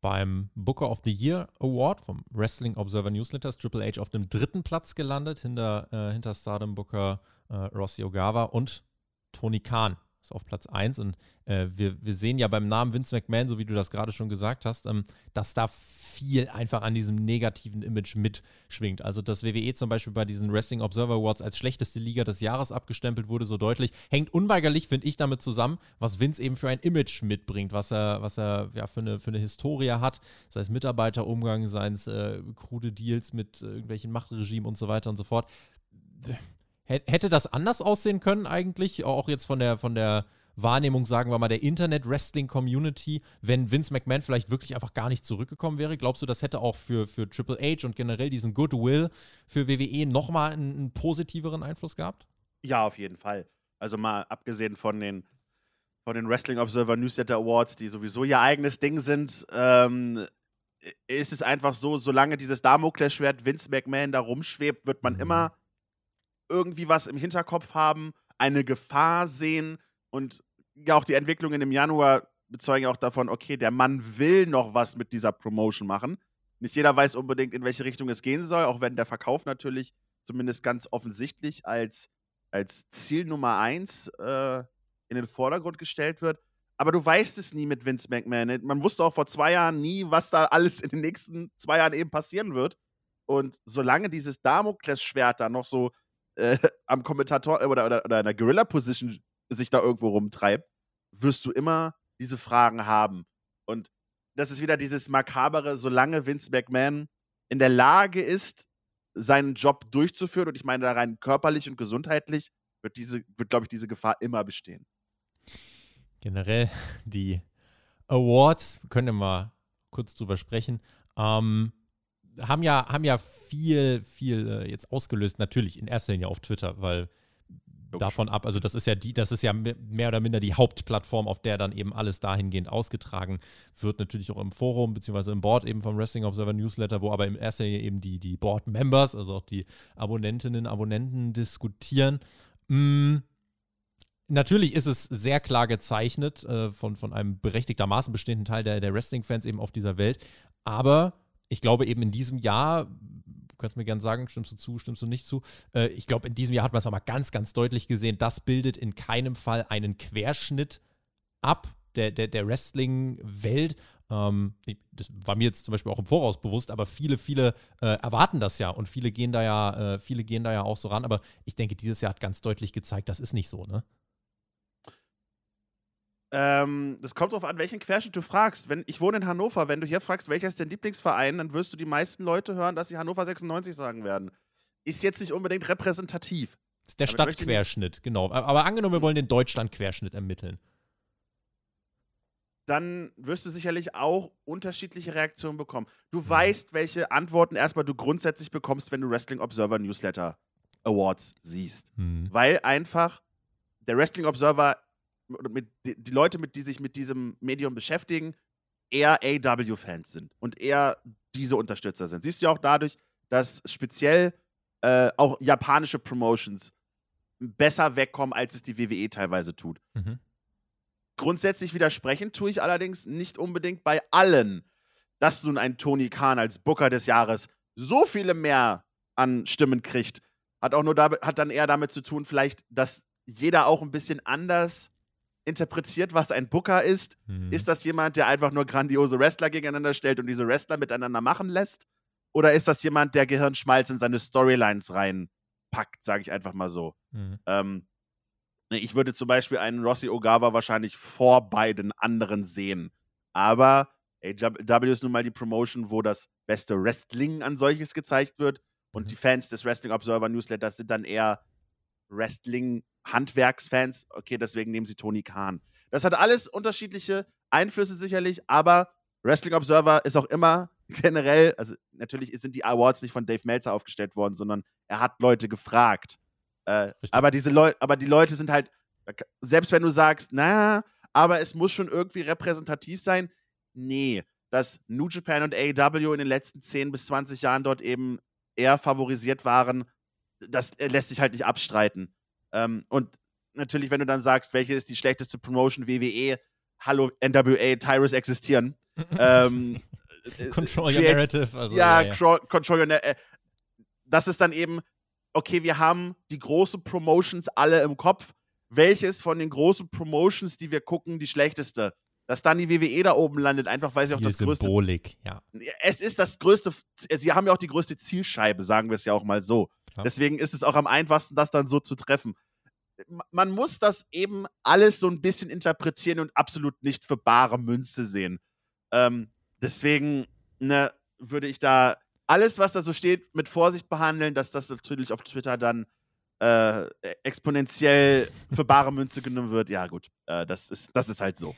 Beim Booker of the Year Award vom Wrestling Observer Newsletter ist Triple H auf dem dritten Platz gelandet, hinter, äh, hinter Stardom Booker äh, Rossi Ogawa und Tony Khan ist auf Platz 1. Und äh, wir, wir sehen ja beim Namen Vince McMahon, so wie du das gerade schon gesagt hast, ähm, dass da viel einfach an diesem negativen Image mitschwingt. Also, dass WWE zum Beispiel bei diesen Wrestling Observer Awards als schlechteste Liga des Jahres abgestempelt wurde, so deutlich, hängt unweigerlich, finde ich, damit zusammen, was Vince eben für ein Image mitbringt, was er, was er ja, für, eine, für eine Historie hat, sei es Mitarbeiterumgang, seien es äh, krude Deals mit äh, irgendwelchen Machtregimen und so weiter und so fort Hätte das anders aussehen können eigentlich, auch jetzt von der, von der Wahrnehmung, sagen wir mal, der Internet-Wrestling-Community, wenn Vince McMahon vielleicht wirklich einfach gar nicht zurückgekommen wäre? Glaubst du, das hätte auch für, für Triple H und generell diesen Goodwill für WWE nochmal einen, einen positiveren Einfluss gehabt? Ja, auf jeden Fall. Also mal abgesehen von den, von den Wrestling Observer Newsletter Awards, die sowieso ihr eigenes Ding sind, ähm, ist es einfach so, solange dieses Damoklesschwert Vince McMahon da rumschwebt, wird man mhm. immer irgendwie was im Hinterkopf haben, eine Gefahr sehen und ja auch die Entwicklungen im Januar bezeugen auch davon, okay, der Mann will noch was mit dieser Promotion machen. Nicht jeder weiß unbedingt, in welche Richtung es gehen soll, auch wenn der Verkauf natürlich zumindest ganz offensichtlich als, als Ziel Nummer eins äh, in den Vordergrund gestellt wird. Aber du weißt es nie mit Vince McMahon. Man wusste auch vor zwei Jahren nie, was da alles in den nächsten zwei Jahren eben passieren wird. Und solange dieses Damoklesschwert da noch so äh, [laughs] am Kommentator oder, oder, oder in der Gorilla-Position sich da irgendwo rumtreibt, wirst du immer diese Fragen haben. Und das ist wieder dieses Makabere, solange Vince McMahon in der Lage ist, seinen Job durchzuführen, und ich meine da rein körperlich und gesundheitlich, wird, diese, wird glaube ich, diese Gefahr immer bestehen. Generell [laughs] die Awards, können wir mal kurz drüber sprechen. Ähm, haben ja, haben ja viel, viel äh, jetzt ausgelöst, natürlich in erster Linie auf Twitter, weil davon ab, also das ist ja die, das ist ja mehr oder minder die Hauptplattform, auf der dann eben alles dahingehend ausgetragen wird, natürlich auch im Forum, beziehungsweise im Board eben vom Wrestling Observer Newsletter, wo aber in erster Linie eben die, die Board-Members, also auch die Abonnentinnen, Abonnenten diskutieren. Mm, Natürlich ist es sehr klar gezeichnet äh, von, von einem berechtigtermaßen bestehenden Teil der, der Wrestling-Fans eben auf dieser Welt, aber ich glaube eben in diesem Jahr, du kannst mir gerne sagen, stimmst du zu, stimmst du nicht zu, äh, ich glaube in diesem Jahr hat man es nochmal ganz, ganz deutlich gesehen, das bildet in keinem Fall einen Querschnitt ab der, der, der Wrestling-Welt. Ähm, das war mir jetzt zum Beispiel auch im Voraus bewusst, aber viele, viele äh, erwarten das ja und viele gehen da ja, äh, viele gehen da ja auch so ran. Aber ich denke, dieses Jahr hat ganz deutlich gezeigt, das ist nicht so, ne? Ähm, das kommt darauf an, welchen Querschnitt du fragst. Wenn, ich wohne in Hannover. Wenn du hier fragst, welcher ist dein Lieblingsverein, dann wirst du die meisten Leute hören, dass sie Hannover 96 sagen werden. Ist jetzt nicht unbedingt repräsentativ. Das ist der Stadtquerschnitt, genau. Aber angenommen, wir wollen den Deutschlandquerschnitt ermitteln. Dann wirst du sicherlich auch unterschiedliche Reaktionen bekommen. Du mhm. weißt, welche Antworten erstmal du grundsätzlich bekommst, wenn du Wrestling Observer Newsletter Awards siehst. Mhm. Weil einfach der Wrestling Observer mit, die, Leute, mit, die sich mit diesem Medium beschäftigen, eher AW-Fans sind und eher diese Unterstützer sind. Siehst du ja auch dadurch, dass speziell äh, auch japanische Promotions besser wegkommen, als es die WWE teilweise tut. Mhm. Grundsätzlich widersprechen tue ich allerdings nicht unbedingt bei allen, dass nun ein Tony Khan als Booker des Jahres so viele mehr an Stimmen kriegt. Hat auch nur da, hat dann eher damit zu tun, vielleicht, dass jeder auch ein bisschen anders interpretiert, was ein Booker ist. Mhm. Ist das jemand, der einfach nur grandiose Wrestler gegeneinander stellt und diese Wrestler miteinander machen lässt? Oder ist das jemand, der Gehirnschmalz in seine Storylines reinpackt, sage ich einfach mal so? Mhm. Ähm, ich würde zum Beispiel einen Rossi Ogawa wahrscheinlich vor beiden anderen sehen. Aber AW ist nun mal die Promotion, wo das beste Wrestling an solches gezeigt wird. Und mhm. die Fans des Wrestling Observer Newsletters sind dann eher Wrestling-Handwerksfans, okay, deswegen nehmen sie Tony Khan. Das hat alles unterschiedliche Einflüsse sicherlich, aber Wrestling Observer ist auch immer [laughs] generell, also natürlich sind die Awards nicht von Dave Meltzer aufgestellt worden, sondern er hat Leute gefragt. Äh, aber diese Leute, aber die Leute sind halt, selbst wenn du sagst, na, aber es muss schon irgendwie repräsentativ sein, nee, dass New Japan und AEW in den letzten 10 bis 20 Jahren dort eben eher favorisiert waren, das äh, lässt sich halt nicht abstreiten. Ähm, und natürlich, wenn du dann sagst, welche ist die schlechteste Promotion WWE, hallo NWA, Tyrus existieren. [laughs] ähm, äh, Control Your Narrative. Also, ja, ja, ja. Control Your Narrative. Äh, das ist dann eben, okay, wir haben die großen Promotions alle im Kopf. Welches von den großen Promotions, die wir gucken, die schlechteste? Dass dann die WWE da oben landet, einfach weil sie auch das größte. Symbolik, ja. Es ist das größte, sie haben ja auch die größte Zielscheibe, sagen wir es ja auch mal so. Deswegen ist es auch am einfachsten, das dann so zu treffen. Man muss das eben alles so ein bisschen interpretieren und absolut nicht für bare Münze sehen. Ähm, deswegen ne, würde ich da alles, was da so steht, mit Vorsicht behandeln, dass das natürlich auf Twitter dann äh, exponentiell für bare Münze genommen wird. Ja, gut, äh, das, ist, das ist halt so.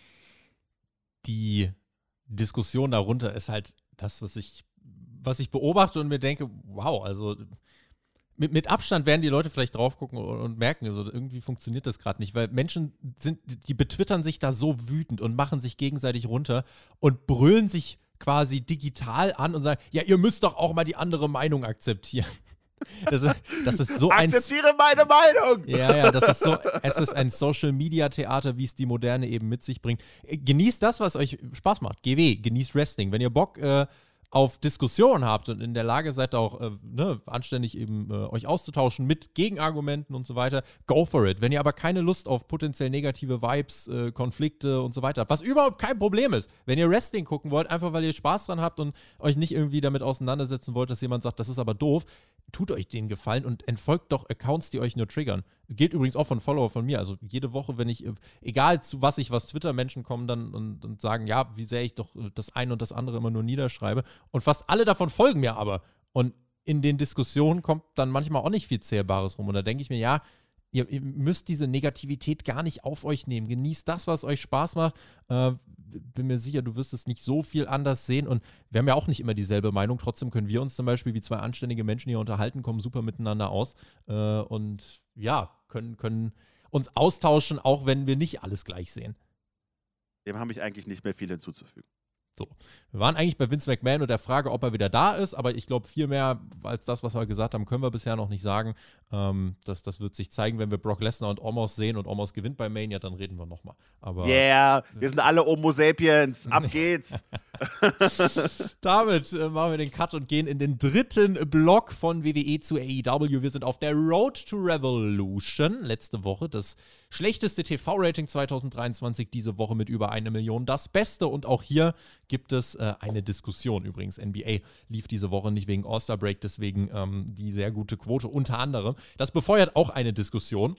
Die Diskussion darunter ist halt das, was ich, was ich beobachte und mir denke, wow, also mit, mit Abstand werden die Leute vielleicht drauf gucken und, und merken, also irgendwie funktioniert das gerade nicht, weil Menschen sind, die betwittern sich da so wütend und machen sich gegenseitig runter und brüllen sich quasi digital an und sagen, ja, ihr müsst doch auch mal die andere Meinung akzeptieren. [laughs] Das ist, das ist so ein. Akzeptiere meine Meinung! Ja, ja, das ist so. Es ist ein Social Media Theater, wie es die Moderne eben mit sich bringt. Genießt das, was euch Spaß macht. GW, genießt Wrestling. Wenn ihr Bock äh, auf Diskussion habt und in der Lage seid, auch äh, ne, anständig eben äh, euch auszutauschen mit Gegenargumenten und so weiter, go for it. Wenn ihr aber keine Lust auf potenziell negative Vibes, äh, Konflikte und so weiter habt, was überhaupt kein Problem ist, wenn ihr Wrestling gucken wollt, einfach weil ihr Spaß dran habt und euch nicht irgendwie damit auseinandersetzen wollt, dass jemand sagt, das ist aber doof, tut euch den Gefallen und entfolgt doch Accounts, die euch nur triggern. Gilt übrigens auch von Follower von mir. Also jede Woche, wenn ich, egal zu was ich was Twitter-Menschen kommen dann und, und sagen, ja, wie sehr ich doch das eine und das andere immer nur niederschreibe. Und fast alle davon folgen mir aber. Und in den Diskussionen kommt dann manchmal auch nicht viel Zählbares rum. Und da denke ich mir, ja, ihr, ihr, müsst diese Negativität gar nicht auf euch nehmen. Genießt das, was euch Spaß macht. Äh, bin mir sicher, du wirst es nicht so viel anders sehen. Und wir haben ja auch nicht immer dieselbe Meinung. Trotzdem können wir uns zum Beispiel wie zwei anständige Menschen hier unterhalten, kommen super miteinander aus. Äh, und ja, können, können uns austauschen, auch wenn wir nicht alles gleich sehen. Dem habe ich eigentlich nicht mehr viel hinzuzufügen. So. Wir waren eigentlich bei Vince McMahon und der Frage, ob er wieder da ist, aber ich glaube, viel mehr als das, was wir gesagt haben, können wir bisher noch nicht sagen. Ähm, das, das wird sich zeigen, wenn wir Brock Lesnar und Omos sehen und Omos gewinnt bei Mania, dann reden wir nochmal. Yeah, wir sind alle Homo sapiens. Ab geht's. [laughs] [laughs] Damit äh, machen wir den Cut und gehen in den dritten Block von WWE zu AEW. Wir sind auf der Road to Revolution. Letzte Woche das schlechteste TV-Rating 2023, diese Woche mit über eine Million. Das Beste und auch hier gibt es äh, eine Diskussion. Übrigens, NBA lief diese Woche nicht wegen All-Star Break, deswegen ähm, die sehr gute Quote unter anderem. Das befeuert auch eine Diskussion.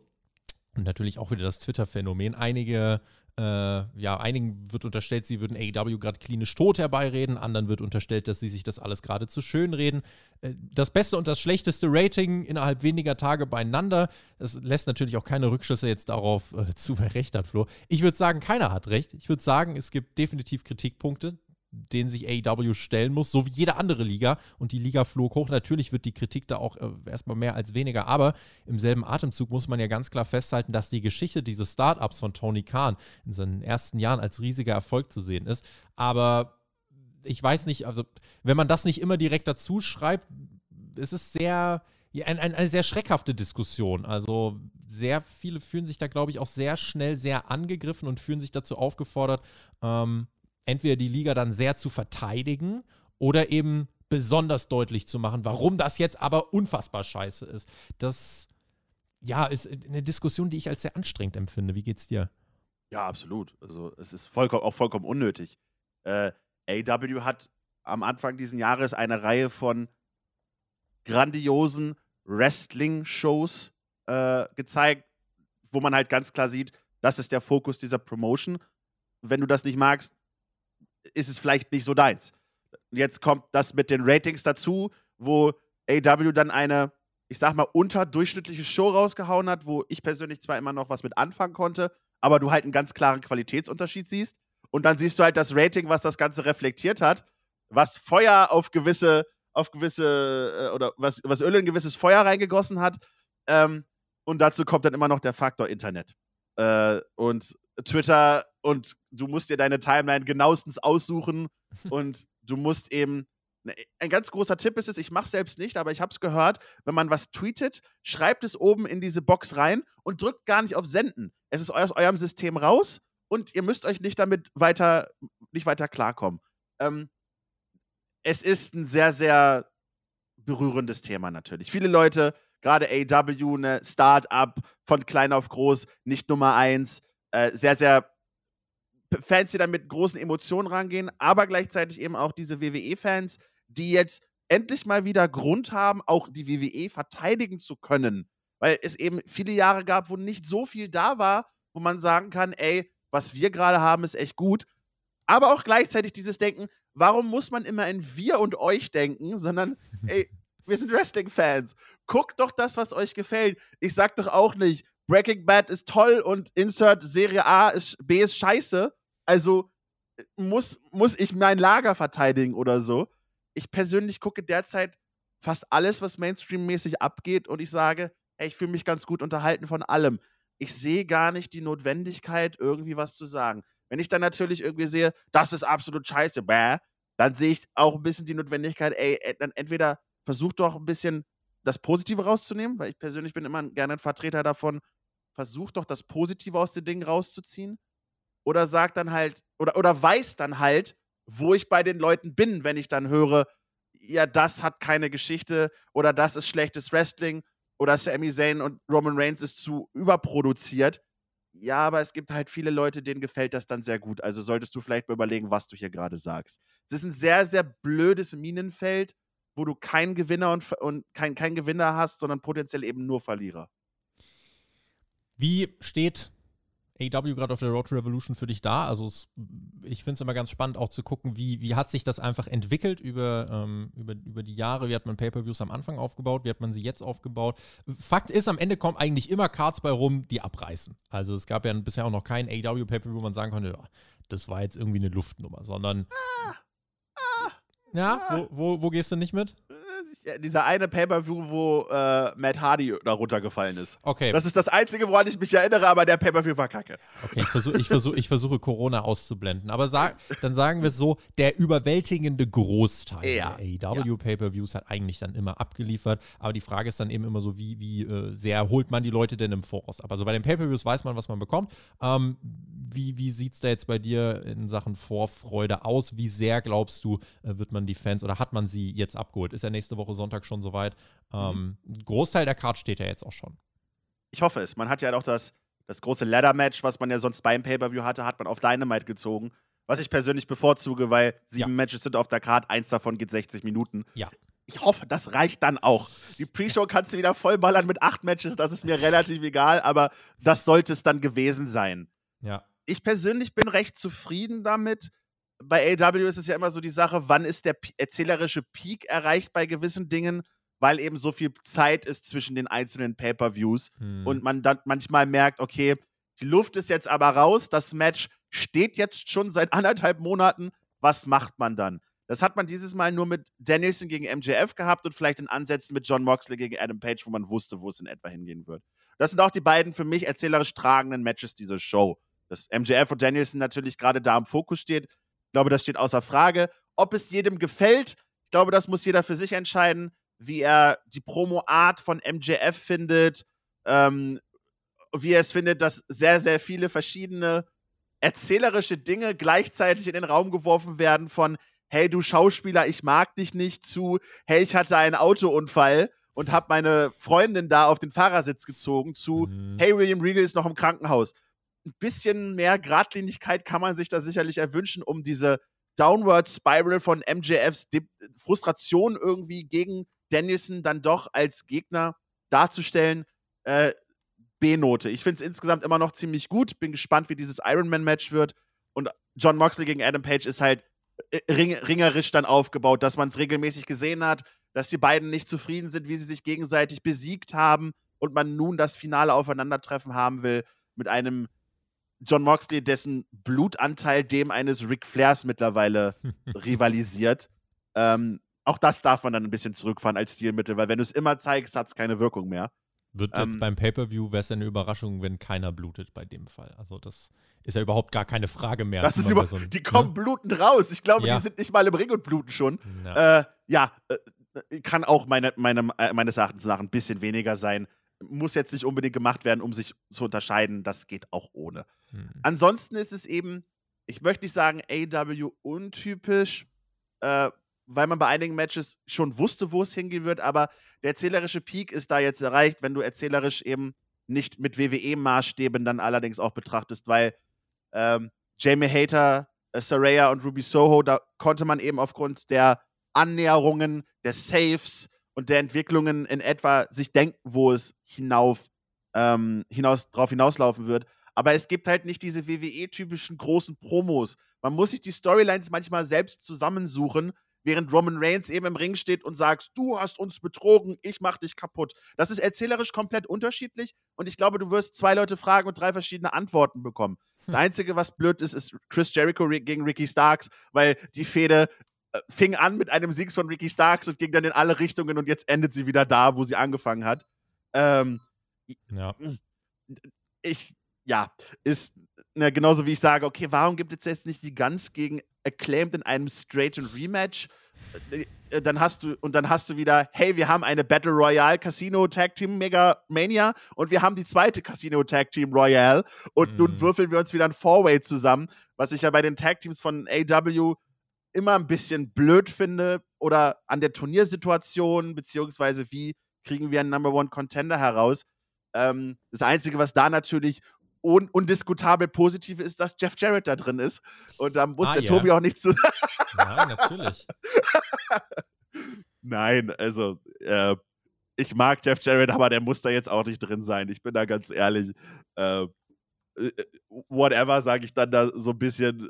Und natürlich auch wieder das Twitter-Phänomen. Einige äh, ja, einigen wird unterstellt, sie würden AEW gerade klinisch tot herbeireden, anderen wird unterstellt, dass sie sich das alles gerade zu schön reden. Äh, das beste und das schlechteste Rating innerhalb weniger Tage beieinander. Das lässt natürlich auch keine Rückschlüsse jetzt darauf äh, zu, wer recht hat, Flo. Ich würde sagen, keiner hat recht. Ich würde sagen, es gibt definitiv Kritikpunkte den sich AEW stellen muss, so wie jede andere Liga. Und die Liga flog hoch. Natürlich wird die Kritik da auch äh, erstmal mehr als weniger, aber im selben Atemzug muss man ja ganz klar festhalten, dass die Geschichte dieses Startups von Tony Khan in seinen ersten Jahren als riesiger Erfolg zu sehen ist. Aber ich weiß nicht, also wenn man das nicht immer direkt dazu schreibt, ist es sehr. Ja, ein, ein, eine sehr schreckhafte Diskussion. Also sehr viele fühlen sich da, glaube ich, auch sehr schnell sehr angegriffen und fühlen sich dazu aufgefordert, ähm, entweder die Liga dann sehr zu verteidigen oder eben besonders deutlich zu machen, warum das jetzt aber unfassbar scheiße ist. Das ja, ist eine Diskussion, die ich als sehr anstrengend empfinde. Wie geht's dir? Ja, absolut. Also es ist vollkommen, auch vollkommen unnötig. Äh, AW hat am Anfang dieses Jahres eine Reihe von grandiosen Wrestling-Shows äh, gezeigt, wo man halt ganz klar sieht, das ist der Fokus dieser Promotion. Wenn du das nicht magst, ist es vielleicht nicht so deins. Jetzt kommt das mit den Ratings dazu, wo AW dann eine ich sag mal, unterdurchschnittliche Show rausgehauen hat, wo ich persönlich zwar immer noch was mit anfangen konnte, aber du halt einen ganz klaren Qualitätsunterschied siehst. Und dann siehst du halt das Rating, was das Ganze reflektiert hat, was Feuer auf gewisse, auf gewisse, äh, oder was, was Öl in gewisses Feuer reingegossen hat. Ähm, und dazu kommt dann immer noch der Faktor Internet. Äh, und Twitter und du musst dir deine Timeline genauestens aussuchen und du musst eben ne, ein ganz großer Tipp ist es, ich mache selbst nicht, aber ich habe es gehört, wenn man was tweetet, schreibt es oben in diese Box rein und drückt gar nicht auf Senden. Es ist aus eurem System raus und ihr müsst euch nicht damit weiter, nicht weiter klarkommen. Ähm, es ist ein sehr, sehr berührendes Thema natürlich. Viele Leute, gerade AW, ne, Start-up, von klein auf groß, nicht Nummer eins, äh, sehr, sehr Fans, die dann mit großen Emotionen rangehen, aber gleichzeitig eben auch diese WWE-Fans, die jetzt endlich mal wieder Grund haben, auch die WWE verteidigen zu können. Weil es eben viele Jahre gab, wo nicht so viel da war, wo man sagen kann, ey, was wir gerade haben, ist echt gut. Aber auch gleichzeitig dieses Denken, warum muss man immer in wir und euch denken, sondern, [laughs] ey, wir sind Wrestling-Fans. Guckt doch das, was euch gefällt. Ich sag doch auch nicht, Breaking Bad ist toll und Insert Serie A ist B ist scheiße. Also muss, muss ich mein Lager verteidigen oder so. Ich persönlich gucke derzeit fast alles, was Mainstream-mäßig abgeht und ich sage, ey, ich fühle mich ganz gut unterhalten von allem. Ich sehe gar nicht die Notwendigkeit, irgendwie was zu sagen. Wenn ich dann natürlich irgendwie sehe, das ist absolut scheiße, bäh, dann sehe ich auch ein bisschen die Notwendigkeit, ey, dann entweder versucht doch ein bisschen das Positive rauszunehmen, weil ich persönlich bin immer gerne ein Vertreter davon, versucht doch das Positive aus den Dingen rauszuziehen. Oder sagt dann halt, oder, oder weiß dann halt, wo ich bei den Leuten bin, wenn ich dann höre, ja, das hat keine Geschichte oder das ist schlechtes Wrestling oder Sami Zayn und Roman Reigns ist zu überproduziert. Ja, aber es gibt halt viele Leute, denen gefällt das dann sehr gut. Also solltest du vielleicht mal überlegen, was du hier gerade sagst. Es ist ein sehr, sehr blödes Minenfeld, wo du keinen Gewinner und, und kein, kein Gewinner hast, sondern potenziell eben nur Verlierer. Wie steht AW gerade auf der Road to Revolution für dich da? Also es, ich finde es immer ganz spannend auch zu gucken, wie, wie hat sich das einfach entwickelt über, ähm, über, über die Jahre, wie hat man Pay-Per-Views am Anfang aufgebaut, wie hat man sie jetzt aufgebaut. Fakt ist, am Ende kommen eigentlich immer Cards bei rum, die abreißen. Also es gab ja bisher auch noch kein AW Pay-Per-View, wo man sagen konnte, ja, das war jetzt irgendwie eine Luftnummer, sondern ah, ah, ja, ah. Wo, wo, wo gehst du nicht mit? Dieser eine Pay-Per-View, wo äh, Matt Hardy da runtergefallen ist. Okay. Das ist das Einzige, woran ich mich erinnere, aber der Pay-Per-View war kacke. Okay, ich, versuch, ich, versuch, ich versuche Corona auszublenden. Aber sag, dann sagen wir es so: der überwältigende Großteil ja. der AEW ja. Pay-Per-Views hat eigentlich dann immer abgeliefert. Aber die Frage ist dann eben immer so: wie, wie äh, sehr holt man die Leute denn im Voraus ab? Also bei den Pay-Per-Views weiß man, was man bekommt. Ähm, wie wie sieht es da jetzt bei dir in Sachen Vorfreude aus? Wie sehr glaubst du, äh, wird man die Fans oder hat man sie jetzt abgeholt? Ist ja nächste Woche Sonntag schon soweit. Mhm. Ähm, ein Großteil der Card steht ja jetzt auch schon. Ich hoffe es. Man hat ja auch das, das große Ladder-Match, was man ja sonst beim Pay-Per-View hatte, hat man auf Dynamite gezogen. Was ich persönlich bevorzuge, weil sieben ja. Matches sind auf der Card, eins davon geht 60 Minuten. Ja. Ich hoffe, das reicht dann auch. Die Pre-Show kannst du wieder vollballern mit acht Matches, das ist mir relativ egal, aber das sollte es dann gewesen sein. Ja. Ich persönlich bin recht zufrieden damit bei AW ist es ja immer so die Sache, wann ist der erzählerische Peak erreicht bei gewissen Dingen, weil eben so viel Zeit ist zwischen den einzelnen Pay-per-Views hm. und man dann manchmal merkt, okay, die Luft ist jetzt aber raus, das Match steht jetzt schon seit [laughs] anderthalb Monaten, was macht man dann? Das hat man dieses Mal nur mit Danielson gegen MJF gehabt und vielleicht in Ansätzen mit John Moxley gegen Adam Page, wo man wusste, wo es in etwa hingehen wird. Das sind auch die beiden für mich erzählerisch tragenden Matches dieser Show. Dass MJF und Danielson natürlich gerade da im Fokus steht, ich glaube, das steht außer Frage. Ob es jedem gefällt, ich glaube, das muss jeder für sich entscheiden, wie er die Promo-Art von MJF findet, ähm, wie er es findet, dass sehr, sehr viele verschiedene erzählerische Dinge gleichzeitig in den Raum geworfen werden von hey du Schauspieler, ich mag dich nicht zu hey, ich hatte einen Autounfall und habe meine Freundin da auf den Fahrersitz gezogen zu mhm. hey, William Regal ist noch im Krankenhaus ein bisschen mehr Gradlinigkeit kann man sich da sicherlich erwünschen, um diese Downward Spiral von MJFs De Frustration irgendwie gegen Dennison dann doch als Gegner darzustellen. Äh, B-Note. Ich finde es insgesamt immer noch ziemlich gut. Bin gespannt, wie dieses Ironman-Match wird. Und John Moxley gegen Adam Page ist halt äh, ring ringerisch dann aufgebaut, dass man es regelmäßig gesehen hat. dass die beiden nicht zufrieden sind, wie sie sich gegenseitig besiegt haben und man nun das finale Aufeinandertreffen haben will mit einem John Moxley, dessen Blutanteil dem eines Ric Flairs mittlerweile [laughs] rivalisiert. Ähm, auch das darf man dann ein bisschen zurückfahren als Stilmittel, weil wenn du es immer zeigst, hat es keine Wirkung mehr. Wird jetzt ähm, beim Pay-Per-View, wäre es eine Überraschung, wenn keiner blutet bei dem Fall. Also das ist ja überhaupt gar keine Frage mehr. Das ist über so ein, die kommen ne? blutend raus. Ich glaube, ja. die sind nicht mal im Ring und bluten schon. Ja, äh, ja äh, kann auch meine, meine, äh, meines Erachtens nach ein bisschen weniger sein. Muss jetzt nicht unbedingt gemacht werden, um sich zu unterscheiden. Das geht auch ohne. Hm. Ansonsten ist es eben, ich möchte nicht sagen AW untypisch, äh, weil man bei einigen Matches schon wusste, wo es hingehen wird, aber der erzählerische Peak ist da jetzt erreicht, wenn du erzählerisch eben nicht mit WWE-Maßstäben dann allerdings auch betrachtest, weil ähm, Jamie Hater, äh, Saraya und Ruby Soho, da konnte man eben aufgrund der Annäherungen, der Saves und der Entwicklungen in etwa sich denken, wo es hinauf, ähm, hinaus, drauf hinauslaufen wird. Aber es gibt halt nicht diese WWE-typischen großen Promos. Man muss sich die Storylines manchmal selbst zusammensuchen, während Roman Reigns eben im Ring steht und sagt, du hast uns betrogen, ich mach dich kaputt. Das ist erzählerisch komplett unterschiedlich und ich glaube, du wirst zwei Leute fragen und drei verschiedene Antworten bekommen. Das hm. Einzige, was blöd ist, ist Chris Jericho gegen Ricky Starks, weil die Fehde fing an mit einem Sieg von Ricky Starks und ging dann in alle Richtungen und jetzt endet sie wieder da, wo sie angefangen hat. Ähm, ja. Ich, ja, ist ne, genauso wie ich sage, okay, warum gibt es jetzt nicht die Guns gegen Acclaimed in einem straighten Rematch? Äh, äh, dann hast du, und dann hast du wieder, hey, wir haben eine Battle Royale Casino Tag Team Mega Mania und wir haben die zweite Casino Tag Team Royale und mm. nun mhm. würfeln wir uns wieder ein Four-Way zusammen, was ich ja bei den Tag Teams von AW immer ein bisschen blöd finde oder an der Turniersituation, beziehungsweise wie kriegen wir einen Number One Contender heraus. Ähm, das Einzige, was da natürlich un undiskutabel positiv ist, dass Jeff Jarrett da drin ist. Und da muss ah, der ja. Tobi auch nichts zu sagen. [laughs] Nein, natürlich. Nein, also äh, ich mag Jeff Jarrett, aber der muss da jetzt auch nicht drin sein. Ich bin da ganz ehrlich. Äh, äh whatever, sage ich dann da so ein bisschen.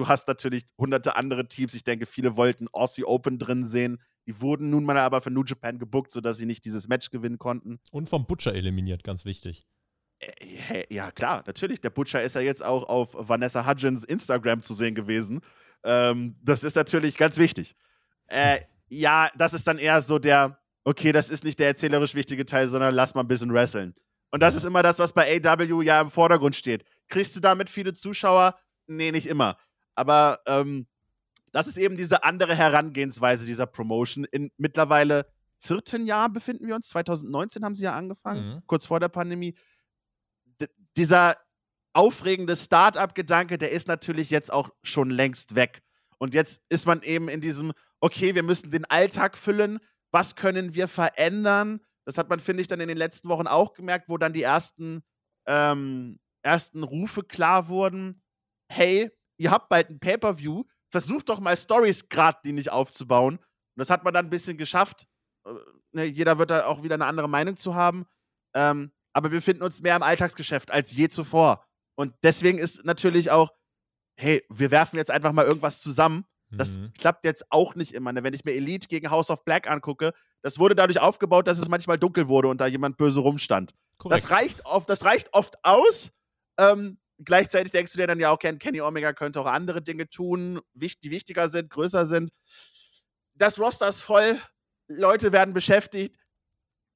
Du hast natürlich hunderte andere Teams. Ich denke, viele wollten Aussie Open drin sehen. Die wurden nun mal aber für New Japan gebuckt, sodass sie nicht dieses Match gewinnen konnten. Und vom Butcher eliminiert, ganz wichtig. Äh, ja, klar, natürlich. Der Butcher ist ja jetzt auch auf Vanessa Hudgens Instagram zu sehen gewesen. Ähm, das ist natürlich ganz wichtig. Äh, ja, das ist dann eher so der, okay, das ist nicht der erzählerisch wichtige Teil, sondern lass mal ein bisschen wresteln. Und das ist immer das, was bei AW ja im Vordergrund steht. Kriegst du damit viele Zuschauer? Nee, nicht immer. Aber ähm, das ist eben diese andere Herangehensweise dieser Promotion. In mittlerweile 14 Jahren befinden wir uns. 2019 haben sie ja angefangen, mhm. kurz vor der Pandemie dieser aufregende Start-up-Gedanke, der ist natürlich jetzt auch schon längst weg. Und jetzt ist man eben in diesem, okay, wir müssen den Alltag füllen. Was können wir verändern? Das hat man, finde ich, dann in den letzten Wochen auch gemerkt, wo dann die ersten, ähm, ersten Rufe klar wurden. Hey, ihr habt bald ein Pay-Per-View. Versucht doch mal Stories geradlinig aufzubauen. Und das hat man dann ein bisschen geschafft. Äh, ne, jeder wird da auch wieder eine andere Meinung zu haben. Ähm, aber wir befinden uns mehr im Alltagsgeschäft als je zuvor. Und deswegen ist natürlich auch, hey, wir werfen jetzt einfach mal irgendwas zusammen. Das mhm. klappt jetzt auch nicht immer. Ne? Wenn ich mir Elite gegen House of Black angucke, das wurde dadurch aufgebaut, dass es manchmal dunkel wurde und da jemand böse rumstand. Das reicht, oft, das reicht oft aus. Ähm, gleichzeitig denkst du dir dann ja auch, Kenny Omega könnte auch andere Dinge tun, die wichtiger sind, größer sind. Das Roster ist voll, Leute werden beschäftigt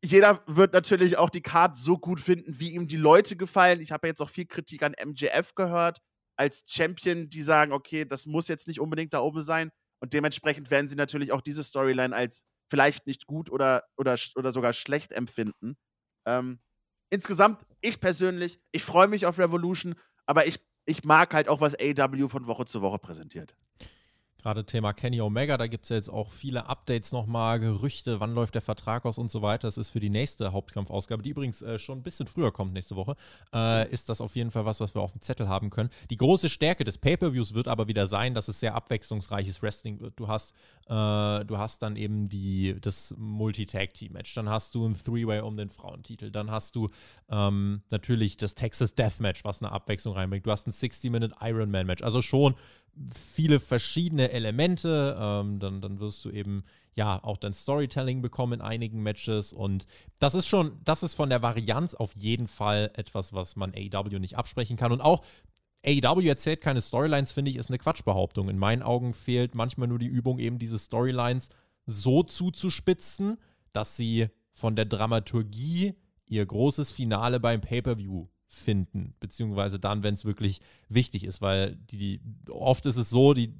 jeder wird natürlich auch die Card so gut finden, wie ihm die Leute gefallen. Ich habe ja jetzt auch viel Kritik an MJF gehört als Champion, die sagen, okay, das muss jetzt nicht unbedingt da oben sein. Und dementsprechend werden sie natürlich auch diese Storyline als vielleicht nicht gut oder, oder, oder sogar schlecht empfinden. Ähm, insgesamt, ich persönlich, ich freue mich auf Revolution, aber ich, ich mag halt auch, was AW von Woche zu Woche präsentiert. Gerade Thema Kenny Omega, da gibt es ja jetzt auch viele Updates nochmal, Gerüchte, wann läuft der Vertrag aus und so weiter. Das ist für die nächste Hauptkampfausgabe, die übrigens äh, schon ein bisschen früher kommt nächste Woche, äh, ist das auf jeden Fall was, was wir auf dem Zettel haben können. Die große Stärke des Pay-Per-Views wird aber wieder sein, dass es sehr abwechslungsreiches Wrestling wird. Du hast, äh, du hast dann eben die, das Multi-Tag-Team-Match, dann hast du ein Three-Way um den Frauentitel, dann hast du ähm, natürlich das Texas Death-Match, was eine Abwechslung reinbringt. Du hast ein 60-Minute Ironman-Match. Also schon viele verschiedene Elemente. Ähm, dann, dann wirst du eben ja auch dein Storytelling bekommen in einigen Matches. Und das ist schon, das ist von der Varianz auf jeden Fall etwas, was man AEW nicht absprechen kann. Und auch AEW erzählt keine Storylines, finde ich, ist eine Quatschbehauptung. In meinen Augen fehlt manchmal nur die Übung, eben diese Storylines so zuzuspitzen, dass sie von der Dramaturgie ihr großes Finale beim Pay-Per-View finden, beziehungsweise dann, wenn es wirklich wichtig ist, weil die, die, oft ist es so, die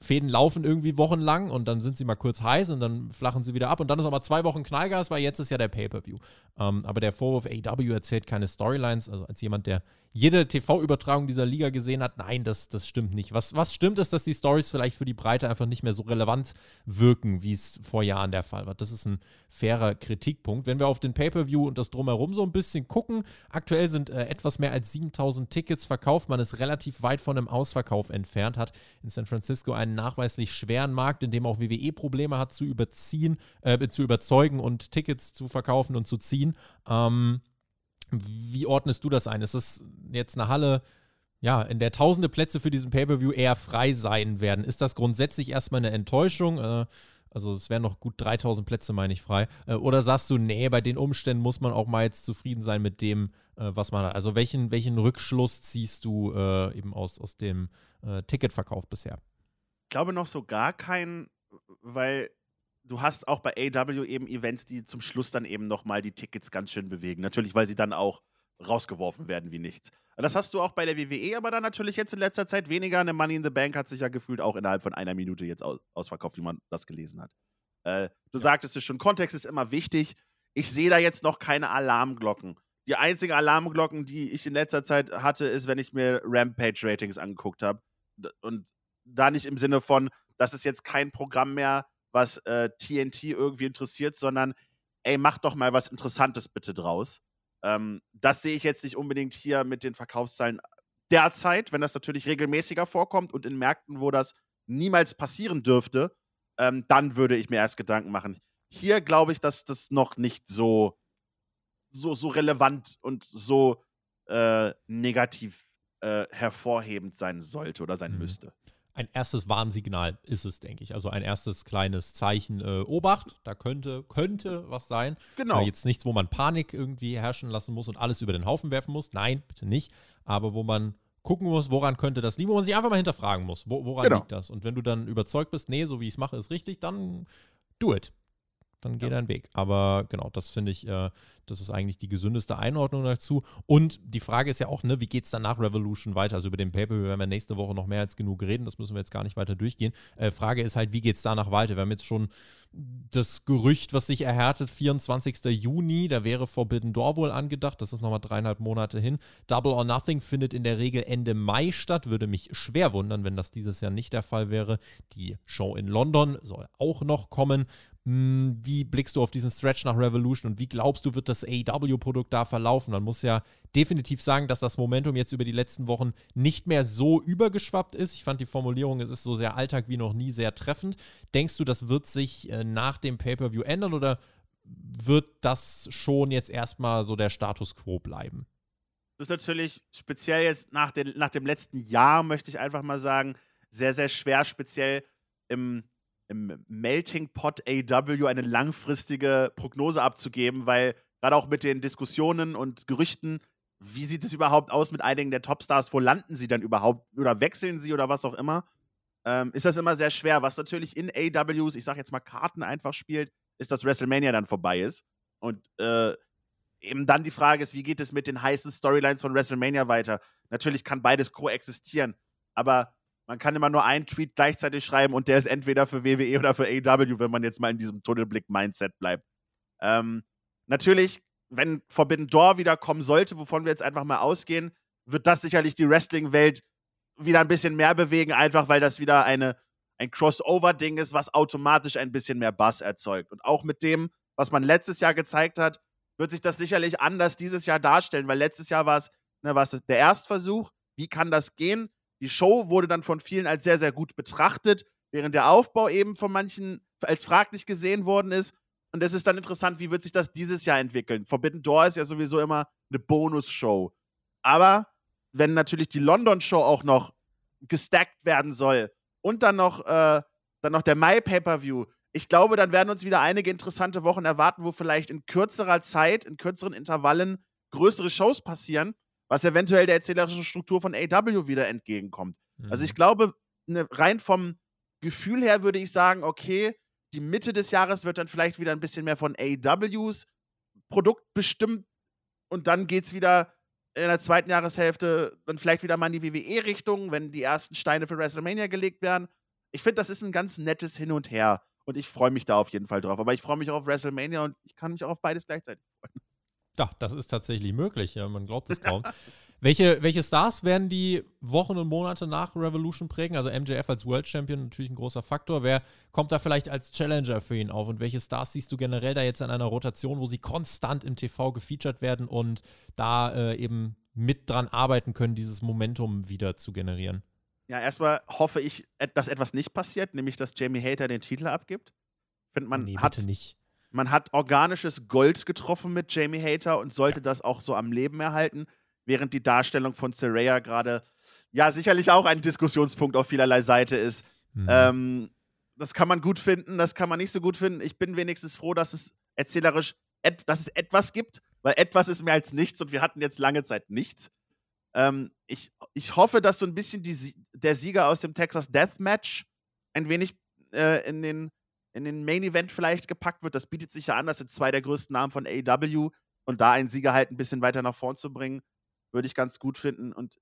Fäden laufen irgendwie wochenlang und dann sind sie mal kurz heiß und dann flachen sie wieder ab und dann ist noch mal zwei Wochen Knallgas, weil jetzt ist ja der Pay-Per-View. Ähm, aber der Vorwurf, AW erzählt keine Storylines, also als jemand, der jede TV-Übertragung dieser Liga gesehen hat, nein, das, das stimmt nicht. Was, was stimmt ist, dass die Stories vielleicht für die Breite einfach nicht mehr so relevant wirken, wie es vor Jahren der Fall war. Das ist ein fairer Kritikpunkt. Wenn wir auf den Pay-Per-View und das Drumherum so ein bisschen gucken, aktuell sind äh, etwas mehr als 7000 Tickets verkauft. Man ist relativ weit von einem Ausverkauf entfernt, hat in San Francisco einen nachweislich schweren Markt, in dem auch WWE Probleme hat zu überziehen, äh, zu überzeugen und Tickets zu verkaufen und zu ziehen. Ähm, wie ordnest du das ein? Ist es jetzt eine Halle, ja, in der tausende Plätze für diesen Pay-Per-View eher frei sein werden? Ist das grundsätzlich erstmal eine Enttäuschung? Äh, also es wären noch gut 3000 Plätze, meine ich, frei. Äh, oder sagst du, nee, bei den Umständen muss man auch mal jetzt zufrieden sein mit dem, äh, was man hat? Also welchen, welchen Rückschluss ziehst du äh, eben aus, aus dem äh, Ticketverkauf bisher? Ich glaube noch so gar keinen, weil du hast auch bei AW eben Events, die zum Schluss dann eben nochmal die Tickets ganz schön bewegen. Natürlich, weil sie dann auch rausgeworfen werden wie nichts. Das hast du auch bei der WWE, aber dann natürlich jetzt in letzter Zeit weniger. Eine Money in the Bank hat sich ja gefühlt auch innerhalb von einer Minute jetzt aus ausverkauft, wie man das gelesen hat. Äh, du ja. sagtest es schon, Kontext ist immer wichtig. Ich sehe da jetzt noch keine Alarmglocken. Die einzigen Alarmglocken, die ich in letzter Zeit hatte, ist, wenn ich mir Rampage-Ratings angeguckt habe. Und da nicht im Sinne von, das ist jetzt kein Programm mehr, was äh, TNT irgendwie interessiert, sondern ey, mach doch mal was Interessantes bitte draus. Ähm, das sehe ich jetzt nicht unbedingt hier mit den Verkaufszahlen derzeit, wenn das natürlich regelmäßiger vorkommt und in Märkten, wo das niemals passieren dürfte, ähm, dann würde ich mir erst Gedanken machen. Hier glaube ich, dass das noch nicht so, so, so relevant und so äh, negativ äh, hervorhebend sein sollte oder sein mhm. müsste ein erstes Warnsignal ist es, denke ich. Also ein erstes kleines Zeichen, äh, Obacht, da könnte, könnte was sein. Genau. Äh, jetzt nichts, wo man Panik irgendwie herrschen lassen muss und alles über den Haufen werfen muss. Nein, bitte nicht. Aber wo man gucken muss, woran könnte das liegen, wo man sich einfach mal hinterfragen muss, wo, woran genau. liegt das? Und wenn du dann überzeugt bist, nee, so wie ich es mache, ist richtig, dann do it dann geh ja. deinen Weg. Aber genau, das finde ich, äh, das ist eigentlich die gesündeste Einordnung dazu. Und die Frage ist ja auch, ne, wie geht es dann nach Revolution weiter? Also über den Paper werden wir nächste Woche noch mehr als genug reden, das müssen wir jetzt gar nicht weiter durchgehen. Äh, Frage ist halt, wie geht es danach weiter? Wir haben jetzt schon das Gerücht, was sich erhärtet, 24. Juni, da wäre Forbidden Door wohl angedacht, das ist nochmal dreieinhalb Monate hin. Double or Nothing findet in der Regel Ende Mai statt, würde mich schwer wundern, wenn das dieses Jahr nicht der Fall wäre. Die Show in London soll auch noch kommen. Hm, wie blickst du auf diesen Stretch nach Revolution und wie glaubst du, wird das AEW-Produkt da verlaufen? Man muss ja definitiv sagen, dass das Momentum jetzt über die letzten Wochen nicht mehr so übergeschwappt ist. Ich fand die Formulierung, es ist so sehr Alltag wie noch nie sehr treffend. Denkst du, das wird sich äh, nach dem Pay-Per-View ändern oder wird das schon jetzt erstmal so der Status quo bleiben? Das ist natürlich speziell jetzt nach, den, nach dem letzten Jahr, möchte ich einfach mal sagen, sehr, sehr schwer, speziell im im Melting Pot AW eine langfristige Prognose abzugeben, weil gerade auch mit den Diskussionen und Gerüchten, wie sieht es überhaupt aus mit einigen der Topstars, wo landen sie dann überhaupt oder wechseln sie oder was auch immer, ähm, ist das immer sehr schwer. Was natürlich in AWs, ich sag jetzt mal Karten einfach spielt, ist, dass WrestleMania dann vorbei ist. Und äh, eben dann die Frage ist, wie geht es mit den heißen Storylines von WrestleMania weiter? Natürlich kann beides koexistieren, aber man kann immer nur einen Tweet gleichzeitig schreiben und der ist entweder für WWE oder für AEW, wenn man jetzt mal in diesem Tunnelblick-Mindset bleibt. Ähm, natürlich, wenn Forbidden Door wieder kommen sollte, wovon wir jetzt einfach mal ausgehen, wird das sicherlich die Wrestling-Welt wieder ein bisschen mehr bewegen, einfach weil das wieder eine, ein Crossover-Ding ist, was automatisch ein bisschen mehr Bass erzeugt. Und auch mit dem, was man letztes Jahr gezeigt hat, wird sich das sicherlich anders dieses Jahr darstellen, weil letztes Jahr war es, ne, der Erstversuch. Wie kann das gehen? Die Show wurde dann von vielen als sehr, sehr gut betrachtet, während der Aufbau eben von manchen als fraglich gesehen worden ist. Und es ist dann interessant, wie wird sich das dieses Jahr entwickeln. Forbidden Door ist ja sowieso immer eine Bonus-Show. Aber wenn natürlich die London-Show auch noch gestackt werden soll und dann noch, äh, dann noch der Mai Pay-Per-View. Ich glaube, dann werden uns wieder einige interessante Wochen erwarten, wo vielleicht in kürzerer Zeit, in kürzeren Intervallen größere Shows passieren, was eventuell der erzählerischen Struktur von AW wieder entgegenkommt. Mhm. Also ich glaube, ne, rein vom Gefühl her würde ich sagen, okay, die Mitte des Jahres wird dann vielleicht wieder ein bisschen mehr von AWs Produkt bestimmt und dann geht es wieder in der zweiten Jahreshälfte dann vielleicht wieder mal in die WWE-Richtung, wenn die ersten Steine für WrestleMania gelegt werden. Ich finde, das ist ein ganz nettes Hin und Her und ich freue mich da auf jeden Fall drauf. Aber ich freue mich auch auf WrestleMania und ich kann mich auch auf beides gleichzeitig freuen. Ja, das ist tatsächlich möglich. Ja, man glaubt es kaum. [laughs] welche, welche Stars werden die Wochen und Monate nach Revolution prägen? Also MJF als World Champion natürlich ein großer Faktor. Wer kommt da vielleicht als Challenger für ihn auf? Und welche Stars siehst du generell da jetzt in einer Rotation, wo sie konstant im TV gefeatured werden und da äh, eben mit dran arbeiten können, dieses Momentum wieder zu generieren? Ja, erstmal hoffe ich, dass etwas nicht passiert, nämlich dass Jamie Hater den Titel abgibt. Find man nee, hat, nicht. Man hat organisches Gold getroffen mit Jamie Hater und sollte das auch so am Leben erhalten, während die Darstellung von Saraya gerade ja sicherlich auch ein Diskussionspunkt auf vielerlei Seite ist. Mhm. Ähm, das kann man gut finden, das kann man nicht so gut finden. Ich bin wenigstens froh, dass es erzählerisch, et dass es etwas gibt, weil etwas ist mehr als nichts und wir hatten jetzt lange Zeit nichts. Ähm, ich, ich hoffe, dass so ein bisschen die, der Sieger aus dem Texas Deathmatch ein wenig äh, in den in den Main Event vielleicht gepackt wird. Das bietet sich ja an, das sind zwei der größten Namen von AEW und da einen Sieger halt ein bisschen weiter nach vorn zu bringen, würde ich ganz gut finden. Und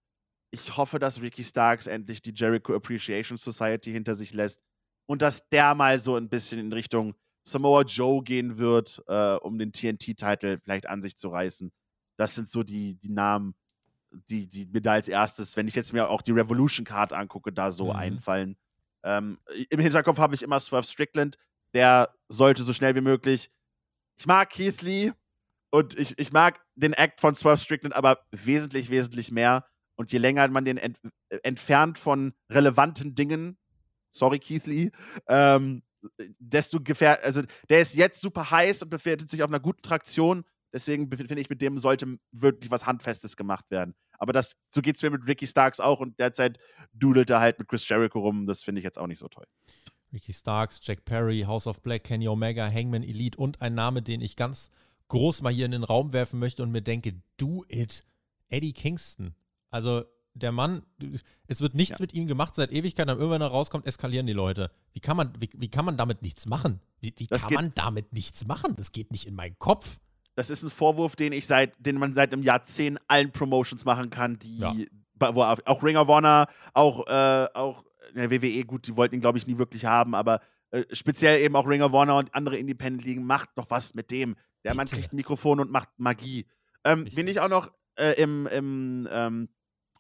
ich hoffe, dass Ricky Starks endlich die Jericho Appreciation Society hinter sich lässt und dass der mal so ein bisschen in Richtung Samoa Joe gehen wird, äh, um den TNT-Titel vielleicht an sich zu reißen. Das sind so die, die Namen, die, die mir da als erstes, wenn ich jetzt mir auch die Revolution Card angucke, da so mhm. einfallen. Ähm, Im Hinterkopf habe ich immer Swerve Strickland. Der sollte so schnell wie möglich. Ich mag Keith Lee und ich, ich mag den Act von Swerve Strickland aber wesentlich, wesentlich mehr. Und je länger man den ent entfernt von relevanten Dingen, sorry Keith Lee, ähm, desto gefährdet, also der ist jetzt super heiß und befindet sich auf einer guten Traktion. Deswegen finde ich, mit dem sollte wirklich was Handfestes gemacht werden. Aber das, so geht es mir mit Ricky Starks auch und derzeit dudelt er halt mit Chris Jericho rum. Das finde ich jetzt auch nicht so toll. Ricky Starks, Jack Perry, House of Black, Kenny Omega, Hangman Elite und ein Name, den ich ganz groß mal hier in den Raum werfen möchte und mir denke, do it, Eddie Kingston. Also der Mann, es wird nichts ja. mit ihm gemacht seit Ewigkeit, dann irgendwann rauskommt, eskalieren die Leute. Wie kann man, wie, wie kann man damit nichts machen? Wie, wie kann man damit nichts machen? Das geht nicht in meinen Kopf. Das ist ein Vorwurf, den ich seit, den man seit einem Jahrzehnt allen Promotions machen kann, die, ja. wo auch Ring of Honor, auch, äh, auch der WWE, gut, die wollten ihn, glaube ich, nie wirklich haben, aber äh, speziell eben auch Ring of Honor und andere Independent-Ligen, macht doch was mit dem. Der. Mann kriegt ein Mikrofon und macht Magie. Ähm, wen ich auch noch äh, im, im ähm,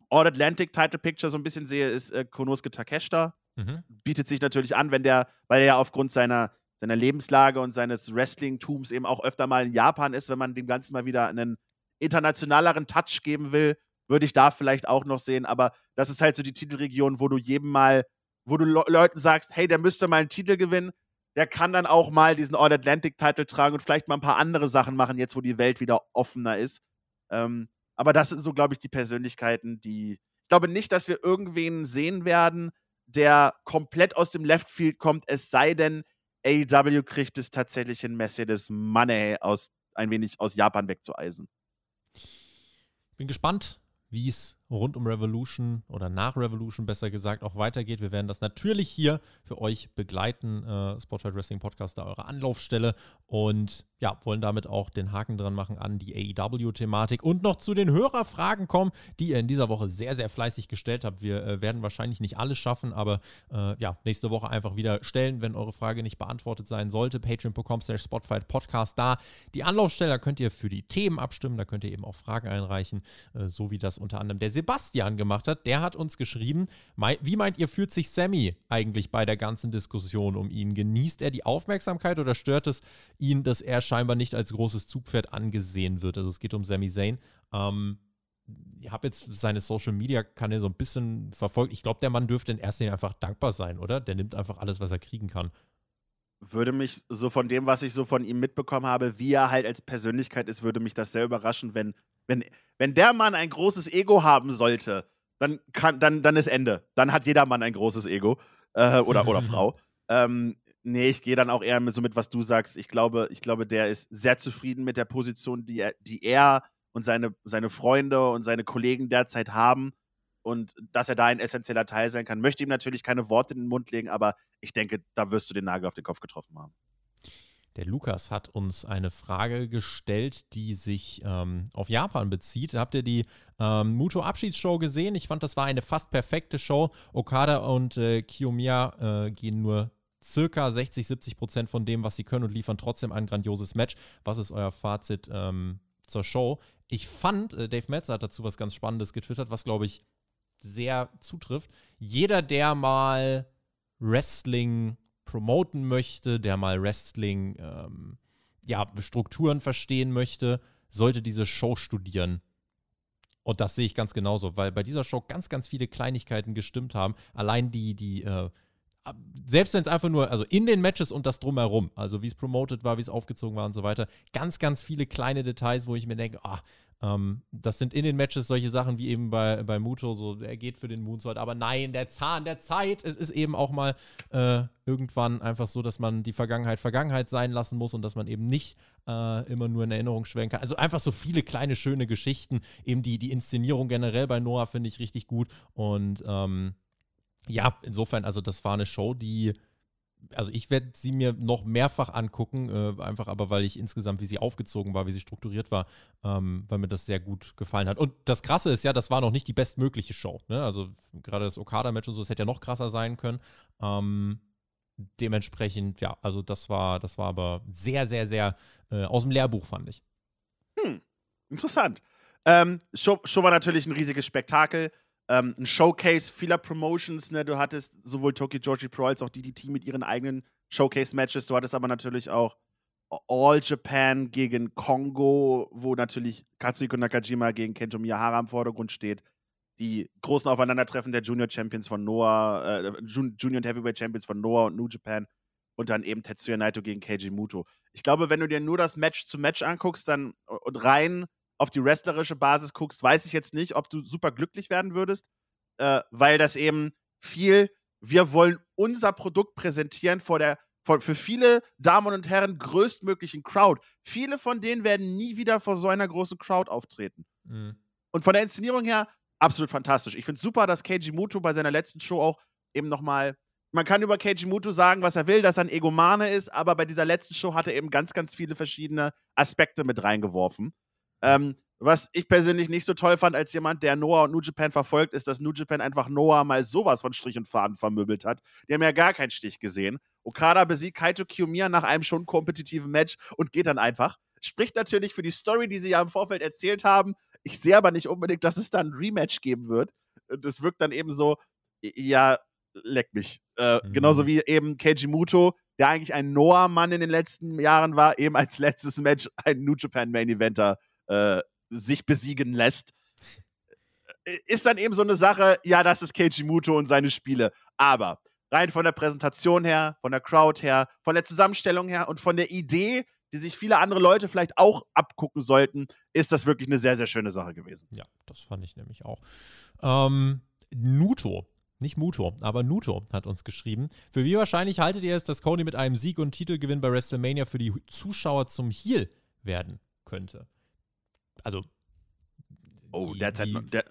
All-Atlantic Title Picture so ein bisschen sehe, ist äh, Konosuke Takeshita. Mhm. Bietet sich natürlich an, wenn der, weil er ja aufgrund seiner seiner Lebenslage und seines Wrestling-Tums eben auch öfter mal in Japan ist, wenn man dem Ganzen mal wieder einen internationaleren Touch geben will, würde ich da vielleicht auch noch sehen. Aber das ist halt so die Titelregion, wo du jedem mal, wo du Le Leuten sagst, hey, der müsste mal einen Titel gewinnen. Der kann dann auch mal diesen All-Atlantic-Titel tragen und vielleicht mal ein paar andere Sachen machen, jetzt wo die Welt wieder offener ist. Ähm, aber das sind so, glaube ich, die Persönlichkeiten, die. Ich glaube nicht, dass wir irgendwen sehen werden, der komplett aus dem Left Field kommt, es sei denn, AEW kriegt es tatsächlich hin, Mercedes Money aus, ein wenig aus Japan wegzueisen. Bin gespannt, wie es rund um Revolution oder nach Revolution besser gesagt auch weitergeht. Wir werden das natürlich hier für euch begleiten. Äh, Spotlight Wrestling Podcast, da eure Anlaufstelle. Und ja, wollen damit auch den Haken dran machen an die AEW-Thematik und noch zu den Hörerfragen kommen, die ihr in dieser Woche sehr, sehr fleißig gestellt habt. Wir äh, werden wahrscheinlich nicht alles schaffen, aber äh, ja, nächste Woche einfach wieder stellen, wenn eure Frage nicht beantwortet sein sollte. Patreon.com slash Spotlight Podcast da. Die Anlaufstelle, da könnt ihr für die Themen abstimmen, da könnt ihr eben auch Fragen einreichen, äh, so wie das unter anderem der Sebastian gemacht hat. Der hat uns geschrieben, wie meint ihr, fühlt sich Sammy eigentlich bei der ganzen Diskussion um ihn? Genießt er die Aufmerksamkeit oder stört es ihn, dass er scheinbar nicht als großes Zugpferd angesehen wird. Also es geht um Sami Zayn. Ähm, ich habe jetzt seine Social Media Kanäle so ein bisschen verfolgt. Ich glaube, der Mann dürfte in erster Linie einfach dankbar sein, oder? Der nimmt einfach alles, was er kriegen kann. Würde mich so von dem, was ich so von ihm mitbekommen habe, wie er halt als Persönlichkeit ist, würde mich das sehr überraschen, wenn, wenn, wenn der Mann ein großes Ego haben sollte, dann, kann, dann, dann ist Ende. Dann hat jedermann ein großes Ego. Äh, oder, oder [laughs] Frau. Ähm, nee, ich gehe dann auch eher mit, so mit, was du sagst. Ich glaube, ich glaube, der ist sehr zufrieden mit der Position, die er, die er und seine, seine Freunde und seine Kollegen derzeit haben. Und dass er da ein essentieller Teil sein kann, möchte ihm natürlich keine Worte in den Mund legen, aber ich denke, da wirst du den Nagel auf den Kopf getroffen haben. Der Lukas hat uns eine Frage gestellt, die sich ähm, auf Japan bezieht. Habt ihr die ähm, Muto-Abschiedsshow gesehen? Ich fand, das war eine fast perfekte Show. Okada und äh, Kiyomiya äh, gehen nur circa 60, 70 Prozent von dem, was sie können und liefern trotzdem ein grandioses Match. Was ist euer Fazit ähm, zur Show? Ich fand, äh, Dave Metz hat dazu was ganz Spannendes getwittert, was, glaube ich, sehr zutrifft. Jeder, der mal Wrestling promoten möchte, der mal Wrestling, ähm, ja, Strukturen verstehen möchte, sollte diese Show studieren. Und das sehe ich ganz genauso, weil bei dieser Show ganz, ganz viele Kleinigkeiten gestimmt haben. Allein die, die, äh, selbst wenn es einfach nur, also in den Matches und das drumherum, also wie es promoted war, wie es aufgezogen war und so weiter, ganz, ganz viele kleine Details, wo ich mir denke, ah, ähm, das sind in den Matches solche Sachen wie eben bei, bei Muto, so er geht für den Moonsault, aber nein, der Zahn der Zeit. Es ist eben auch mal äh, irgendwann einfach so, dass man die Vergangenheit Vergangenheit sein lassen muss und dass man eben nicht äh, immer nur in Erinnerung schwellen kann. Also einfach so viele kleine, schöne Geschichten. Eben die, die Inszenierung generell bei Noah finde ich richtig gut. Und ähm, ja, insofern, also das war eine Show, die also ich werde sie mir noch mehrfach angucken, äh, einfach aber, weil ich insgesamt, wie sie aufgezogen war, wie sie strukturiert war, ähm, weil mir das sehr gut gefallen hat. Und das Krasse ist ja, das war noch nicht die bestmögliche Show. Ne? Also gerade das Okada-Match und so, das hätte ja noch krasser sein können. Ähm, dementsprechend, ja, also das war, das war aber sehr, sehr, sehr äh, aus dem Lehrbuch, fand ich. Hm, interessant. Ähm, Show, Show war natürlich ein riesiges Spektakel ähm, ein Showcase vieler Promotions. Ne? Du hattest sowohl Tokyo Georgie Pro als auch DDT mit ihren eigenen Showcase-Matches. Du hattest aber natürlich auch All Japan gegen Kongo, wo natürlich Katsuhiko Nakajima gegen Kento Miyahara im Vordergrund steht. Die großen Aufeinandertreffen der Junior Champions von Noah, äh, Junior und Heavyweight Champions von Noah und New Japan und dann eben Tetsuya Naito gegen Keiji Muto. Ich glaube, wenn du dir nur das Match zu Match anguckst dann und rein auf die wrestlerische Basis guckst, weiß ich jetzt nicht, ob du super glücklich werden würdest, äh, weil das eben viel, wir wollen unser Produkt präsentieren vor der, vor, für viele Damen und Herren größtmöglichen Crowd. Viele von denen werden nie wieder vor so einer großen Crowd auftreten. Mhm. Und von der Inszenierung her absolut fantastisch. Ich finde es super, dass Keiji Muto bei seiner letzten Show auch eben nochmal man kann über Keiji Muto sagen, was er will, dass er ein Egomane ist, aber bei dieser letzten Show hat er eben ganz, ganz viele verschiedene Aspekte mit reingeworfen. Ähm, was ich persönlich nicht so toll fand als jemand, der Noah und New Japan verfolgt, ist, dass New Japan einfach Noah mal sowas von Strich und Faden vermöbelt hat. Die haben ja gar keinen Stich gesehen. Okada besiegt Kaito Kiyomiya nach einem schon kompetitiven Match und geht dann einfach. Spricht natürlich für die Story, die sie ja im Vorfeld erzählt haben. Ich sehe aber nicht unbedingt, dass es dann ein Rematch geben wird. Das wirkt dann eben so, ja, leck mich. Äh, mhm. Genauso wie eben Keiji Muto, der eigentlich ein Noah-Mann in den letzten Jahren war, eben als letztes Match ein New Japan Main Eventer äh, sich besiegen lässt, äh, ist dann eben so eine Sache, ja, das ist Keiji Muto und seine Spiele. Aber rein von der Präsentation her, von der Crowd her, von der Zusammenstellung her und von der Idee, die sich viele andere Leute vielleicht auch abgucken sollten, ist das wirklich eine sehr, sehr schöne Sache gewesen. Ja, das fand ich nämlich auch. Ähm, Nuto, nicht Muto, aber Nuto hat uns geschrieben. Für wie wahrscheinlich haltet ihr es, dass Cody mit einem Sieg und Titelgewinn bei WrestleMania für die Zuschauer zum Heel werden könnte? Also. Oh, die, derzeit. Die, der,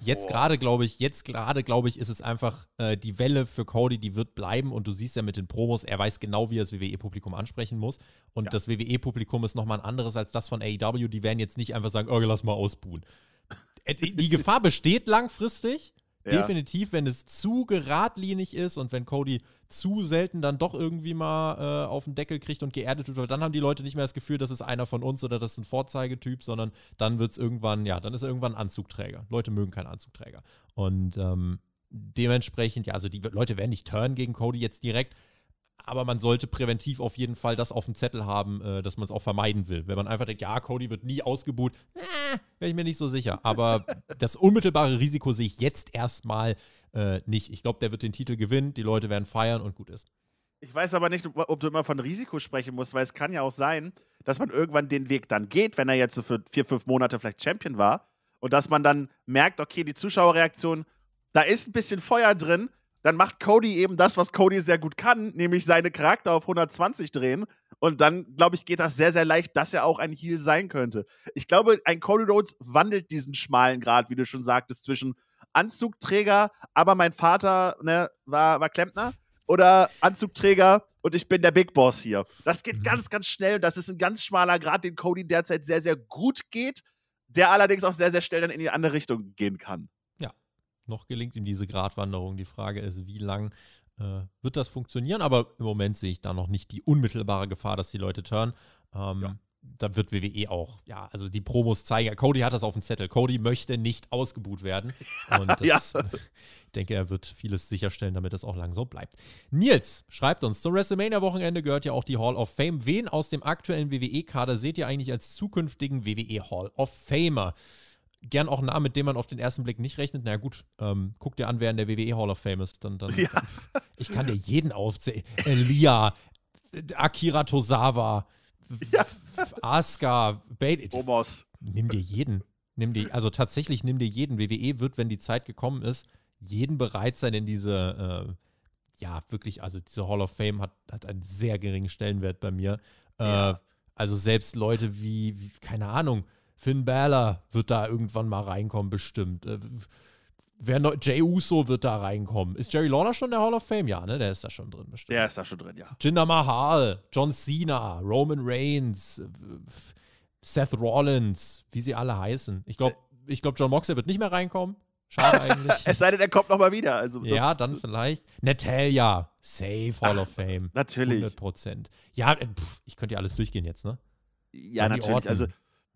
jetzt gerade, glaube ich, jetzt gerade, glaube ich, ist es einfach äh, die Welle für Cody, die wird bleiben und du siehst ja mit den Promos, er weiß genau, wie er das WWE-Publikum ansprechen muss. Und ja. das WWE-Publikum ist nochmal ein anderes als das von AEW. Die werden jetzt nicht einfach sagen, oh, lass mal ausbuhen. Äh, die Gefahr [laughs] besteht langfristig, ja. Definitiv, wenn es zu geradlinig ist und wenn Cody zu selten dann doch irgendwie mal äh, auf den Deckel kriegt und geerdet wird, dann haben die Leute nicht mehr das Gefühl, das ist einer von uns oder das ist ein Vorzeigetyp, sondern dann wird es irgendwann, ja, dann ist er irgendwann ein Anzugträger. Leute mögen keinen Anzugträger. Und ähm, dementsprechend, ja, also die Leute werden nicht turnen gegen Cody jetzt direkt, aber man sollte präventiv auf jeden Fall das auf dem Zettel haben, äh, dass man es auch vermeiden will. Wenn man einfach denkt, ja, Cody wird nie ausgebuht, äh, wäre ich mir nicht so sicher. Aber [laughs] das unmittelbare Risiko sehe ich jetzt erstmal äh, nicht. Ich glaube, der wird den Titel gewinnen, die Leute werden feiern und gut ist. Ich weiß aber nicht, ob du immer von Risiko sprechen musst, weil es kann ja auch sein, dass man irgendwann den Weg dann geht, wenn er jetzt so für vier, fünf Monate vielleicht Champion war und dass man dann merkt, okay, die Zuschauerreaktion, da ist ein bisschen Feuer drin, dann macht Cody eben das, was Cody sehr gut kann, nämlich seine Charakter auf 120 drehen. Und dann, glaube ich, geht das sehr, sehr leicht, dass er auch ein Heal sein könnte. Ich glaube, ein Cody Rhodes wandelt diesen schmalen Grad, wie du schon sagtest, zwischen Anzugträger, aber mein Vater ne, war, war Klempner oder Anzugträger und ich bin der Big Boss hier. Das geht mhm. ganz, ganz schnell und das ist ein ganz schmaler Grad, den Cody derzeit sehr, sehr gut geht, der allerdings auch sehr, sehr schnell dann in die andere Richtung gehen kann noch gelingt ihm diese Gratwanderung. Die Frage ist, wie lang äh, wird das funktionieren? Aber im Moment sehe ich da noch nicht die unmittelbare Gefahr, dass die Leute turnen. Ähm, ja. Da wird WWE auch, ja, also die Promos zeigen. Cody hat das auf dem Zettel. Cody möchte nicht ausgebuht werden. [laughs] Und das, ja. ich [laughs] denke, er wird vieles sicherstellen, damit das auch lang so bleibt. Nils schreibt uns, zum WrestleMania-Wochenende gehört ja auch die Hall of Fame. Wen aus dem aktuellen WWE-Kader seht ihr eigentlich als zukünftigen WWE Hall of Famer? gern auch einen Namen, mit dem man auf den ersten Blick nicht rechnet. Na naja, gut, ähm, guck dir an, wer in der WWE Hall of Fame ist. Dann, dann, [laughs] ja. dann ich kann dir jeden aufzählen. Elia, Akira Tosawa, ja. Asuka, Bait. Omos. Nimm dir jeden. Nimm dir, also tatsächlich nimm dir jeden. WWE wird, wenn die Zeit gekommen ist, jeden bereit sein in diese, äh, ja, wirklich, also diese Hall of Fame hat, hat einen sehr geringen Stellenwert bei mir. Äh, ja. Also selbst Leute wie, wie, keine Ahnung, Finn Balor wird da irgendwann mal reinkommen, bestimmt. Äh, wer noch, Jay Uso wird da reinkommen. Ist Jerry Lawler schon der Hall of Fame? Ja, ne? Der ist da schon drin, bestimmt. Der ist da schon drin, ja. Jinder Mahal, John Cena, Roman Reigns, äh, Seth Rollins, wie sie alle heißen. Ich glaube, ich glaub, John Moxley wird nicht mehr reinkommen. Schade eigentlich. [laughs] es sei denn, er kommt nochmal wieder. Also ja, dann vielleicht. Natalia, safe Hall Ach, of Fame. Natürlich. 100 Prozent. Ja, äh, pff, ich könnte ja alles durchgehen jetzt, ne? Ja, natürlich. Orten. Also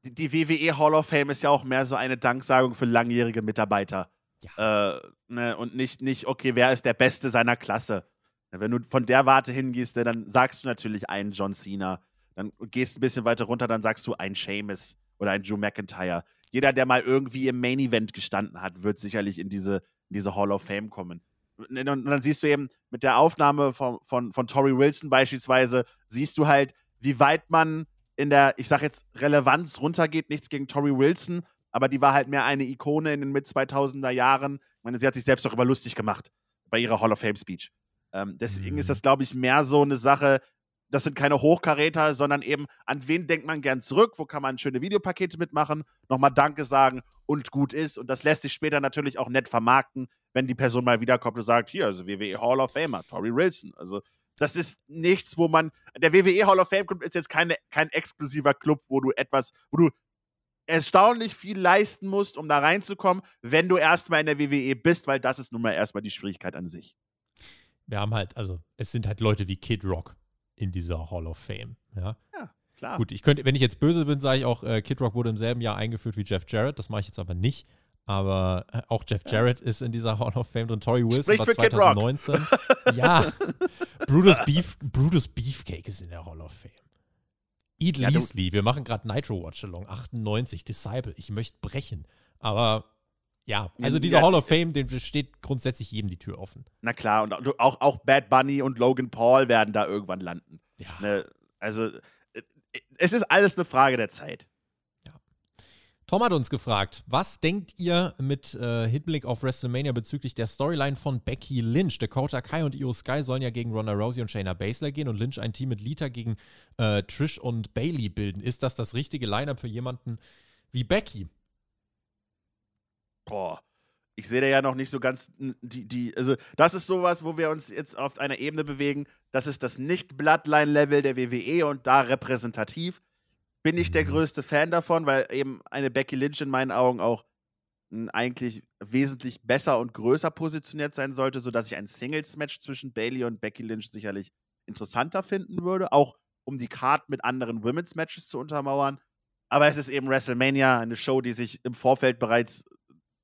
die WWE Hall of Fame ist ja auch mehr so eine Danksagung für langjährige Mitarbeiter. Ja. Äh, ne, und nicht, nicht, okay, wer ist der Beste seiner Klasse? Wenn du von der Warte hingehst, ne, dann sagst du natürlich einen John Cena. Dann gehst ein bisschen weiter runter, dann sagst du einen Sheamus oder einen Drew McIntyre. Jeder, der mal irgendwie im Main Event gestanden hat, wird sicherlich in diese, in diese Hall of Fame kommen. Und dann siehst du eben mit der Aufnahme von, von, von Tori Wilson beispielsweise, siehst du halt, wie weit man in der, ich sag jetzt, Relevanz runtergeht. Nichts gegen Tori Wilson, aber die war halt mehr eine Ikone in den Mid-2000er Jahren. Ich meine, sie hat sich selbst darüber lustig gemacht bei ihrer Hall of Fame Speech. Ähm, deswegen mhm. ist das, glaube ich, mehr so eine Sache. Das sind keine Hochkaräter, sondern eben, an wen denkt man gern zurück? Wo kann man schöne Videopakete mitmachen? Nochmal Danke sagen und gut ist. Und das lässt sich später natürlich auch nett vermarkten, wenn die Person mal wiederkommt und sagt: Hier, also WWE Hall of Famer, Tori Wilson. Also, das ist nichts, wo man. Der WWE Hall of Fame Club ist jetzt keine, kein exklusiver Club, wo du etwas, wo du erstaunlich viel leisten musst, um da reinzukommen, wenn du erstmal in der WWE bist, weil das ist nun mal erstmal die Schwierigkeit an sich. Wir haben halt, also es sind halt Leute wie Kid Rock in dieser Hall of Fame. Ja, ja klar. Gut, ich könnte, wenn ich jetzt böse bin, sage ich auch, äh, Kid Rock wurde im selben Jahr eingeführt wie Jeff Jarrett. Das mache ich jetzt aber nicht. Aber äh, auch Jeff Jarrett ja. ist in dieser Hall of Fame drin. Tori Wilson Spricht war 2019. ja. [laughs] Brutus, Beef, Brutus Beefcake ist in der Hall of Fame. Eat ja, Leasley, wir machen gerade Nitro Watch Along, 98, Disciple, ich möchte brechen. Aber ja, also dieser ja, Hall of Fame, den steht grundsätzlich jedem die Tür offen. Na klar, und auch, auch Bad Bunny und Logan Paul werden da irgendwann landen. Ja. Ne, also, äh, es ist alles eine Frage der Zeit. Tom hat uns gefragt, was denkt ihr mit äh, Hinblick auf WrestleMania bezüglich der Storyline von Becky Lynch? Dakota Kai und Io Sky sollen ja gegen Ronda Rousey und Shayna Baszler gehen und Lynch ein Team mit Lita gegen äh, Trish und Bailey bilden. Ist das das richtige Lineup für jemanden wie Becky? Boah, ich sehe da ja noch nicht so ganz die, die, also das ist sowas, wo wir uns jetzt auf einer Ebene bewegen. Das ist das Nicht-Bloodline-Level der WWE und da repräsentativ bin ich der größte Fan davon, weil eben eine Becky Lynch in meinen Augen auch eigentlich wesentlich besser und größer positioniert sein sollte, sodass ich ein Singles-Match zwischen Bailey und Becky Lynch sicherlich interessanter finden würde, auch um die Card mit anderen Women's-Matches zu untermauern. Aber es ist eben WrestleMania, eine Show, die sich im Vorfeld bereits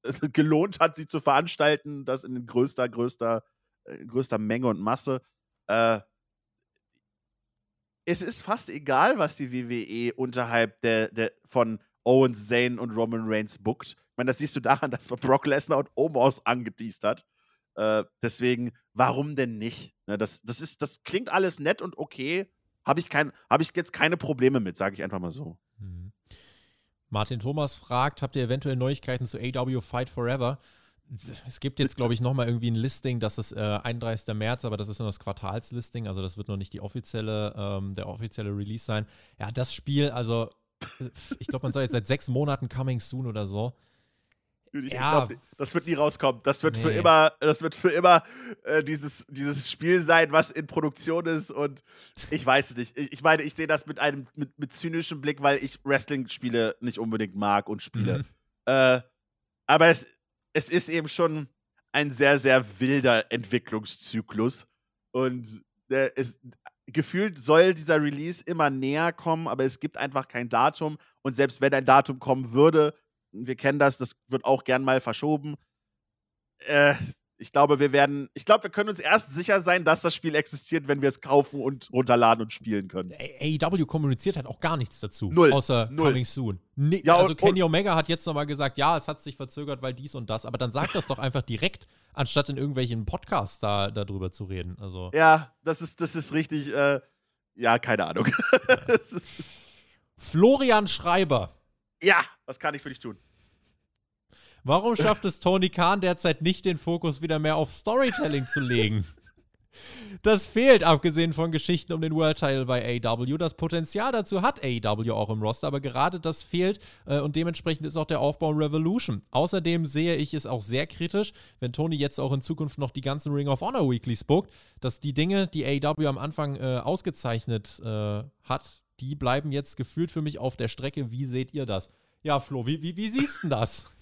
[laughs] gelohnt hat, sie zu veranstalten, das in größter, größter, äh, größter Menge und Masse. Äh, es ist fast egal, was die WWE unterhalb der, der, von Owens, Zayn und Roman Reigns bookt. Ich meine, das siehst du daran, [laughs] dass man Brock Lesnar und Omos angeteased hat. Äh, deswegen, warum denn nicht? Ne, das, das, ist, das klingt alles nett und okay. Habe ich, hab ich jetzt keine Probleme mit, sage ich einfach mal so. Mhm. Martin Thomas fragt, habt ihr eventuell Neuigkeiten zu AW Fight Forever? Es gibt jetzt, glaube ich, nochmal irgendwie ein Listing, das ist äh, 31. März, aber das ist nur das Quartalslisting, also das wird noch nicht die offizielle, ähm, der offizielle Release sein. Ja, das Spiel, also ich glaube, man sagt jetzt seit sechs Monaten coming soon oder so. Ich ja. Glaub, das wird nie rauskommen. Das wird nee. für immer, das wird für immer äh, dieses, dieses Spiel sein, was in Produktion ist. Und ich weiß es nicht. Ich, ich meine, ich sehe das mit einem mit, mit zynischem Blick, weil ich Wrestling-Spiele nicht unbedingt mag und spiele. Mhm. Äh, aber es, es ist eben schon ein sehr, sehr wilder Entwicklungszyklus. Und äh, es, gefühlt soll dieser Release immer näher kommen, aber es gibt einfach kein Datum. Und selbst wenn ein Datum kommen würde, wir kennen das, das wird auch gern mal verschoben. Äh, ich glaube, wir werden, ich glaube, wir können uns erst sicher sein, dass das Spiel existiert, wenn wir es kaufen und runterladen und spielen können. AEW kommuniziert halt auch gar nichts dazu. Null. Außer Null. Coming Soon. Nee, ja, also und, Kenny Omega hat jetzt nochmal gesagt, ja, es hat sich verzögert, weil dies und das. Aber dann sagt das doch einfach direkt, anstatt in irgendwelchen Podcasts da darüber zu reden. Also. Ja, das ist, das ist richtig, äh, ja, keine Ahnung. [laughs] Florian Schreiber ja, was kann ich für dich tun? Warum schafft es Tony Khan derzeit nicht, den Fokus wieder mehr auf Storytelling zu legen? Das fehlt, abgesehen von Geschichten um den World Title bei AW. Das Potenzial dazu hat AW auch im Roster, aber gerade das fehlt äh, und dementsprechend ist auch der Aufbau Revolution. Außerdem sehe ich es auch sehr kritisch, wenn Tony jetzt auch in Zukunft noch die ganzen Ring of Honor Weeklies bookt, dass die Dinge, die AW am Anfang äh, ausgezeichnet äh, hat, die bleiben jetzt gefühlt für mich auf der Strecke. Wie seht ihr das? Ja, Flo, wie, wie, wie siehst du das?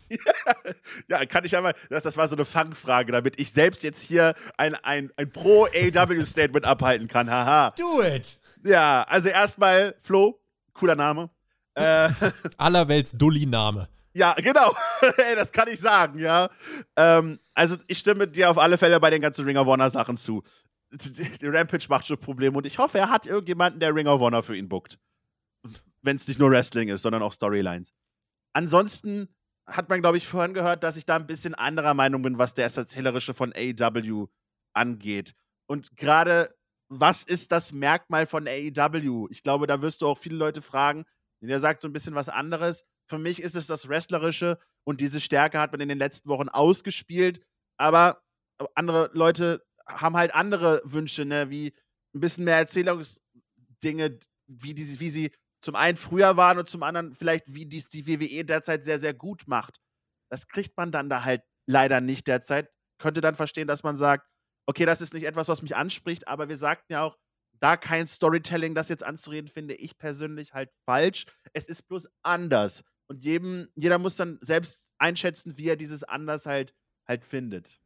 Ja, kann ich einmal, das, das war so eine Fangfrage, damit ich selbst jetzt hier ein, ein, ein Pro-AW-Statement abhalten kann. Haha. Do it! Ja, also erstmal, Flo, cooler Name. Äh, [laughs] Allerwelts Dulli-Name. Ja, genau. [laughs] das kann ich sagen, ja. Ähm, also ich stimme dir auf alle Fälle bei den ganzen Ring of Honor Sachen zu Rampage macht schon Probleme und ich hoffe, er hat irgendjemanden, der Ring of Honor für ihn bookt. Wenn es nicht nur Wrestling ist, sondern auch Storylines. Ansonsten hat man, glaube ich, vorhin gehört, dass ich da ein bisschen anderer Meinung bin, was der Erzählerische von AEW angeht. Und gerade, was ist das Merkmal von AEW? Ich glaube, da wirst du auch viele Leute fragen, der sagt so ein bisschen was anderes. Für mich ist es das Wrestlerische und diese Stärke hat man in den letzten Wochen ausgespielt. Aber andere Leute haben halt andere Wünsche, ne, wie ein bisschen mehr Erzählungsdinge, wie, die, wie sie zum einen früher waren und zum anderen vielleicht, wie dies die WWE derzeit sehr, sehr gut macht. Das kriegt man dann da halt leider nicht derzeit. Könnte dann verstehen, dass man sagt, okay, das ist nicht etwas, was mich anspricht, aber wir sagten ja auch, da kein Storytelling, das jetzt anzureden, finde ich persönlich halt falsch. Es ist bloß anders. Und jedem, jeder muss dann selbst einschätzen, wie er dieses anders halt, halt findet.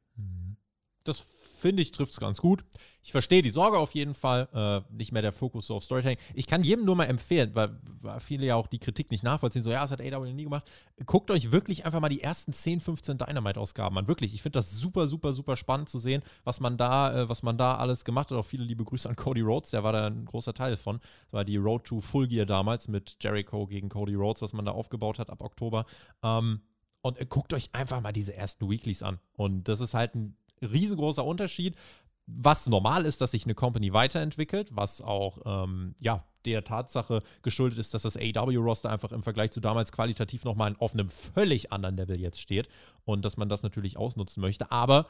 Das finde ich, trifft es ganz gut. Ich verstehe die Sorge auf jeden Fall. Äh, nicht mehr der Fokus so auf Storytelling. Ich kann jedem nur mal empfehlen, weil, weil viele ja auch die Kritik nicht nachvollziehen, so, ja, das hat AW nie gemacht. Guckt euch wirklich einfach mal die ersten 10, 15 Dynamite-Ausgaben an. Wirklich, ich finde das super, super, super spannend zu sehen, was man da, äh, was man da alles gemacht hat. Auch viele liebe Grüße an Cody Rhodes, der war da ein großer Teil von. Das war die Road to Full Gear damals mit Jericho gegen Cody Rhodes, was man da aufgebaut hat ab Oktober. Ähm, und äh, guckt euch einfach mal diese ersten Weeklies an. Und das ist halt ein riesengroßer Unterschied. Was normal ist, dass sich eine Company weiterentwickelt, was auch ähm, ja, der Tatsache geschuldet ist, dass das AW-Roster einfach im Vergleich zu damals qualitativ nochmal auf einem völlig anderen Level jetzt steht und dass man das natürlich ausnutzen möchte. Aber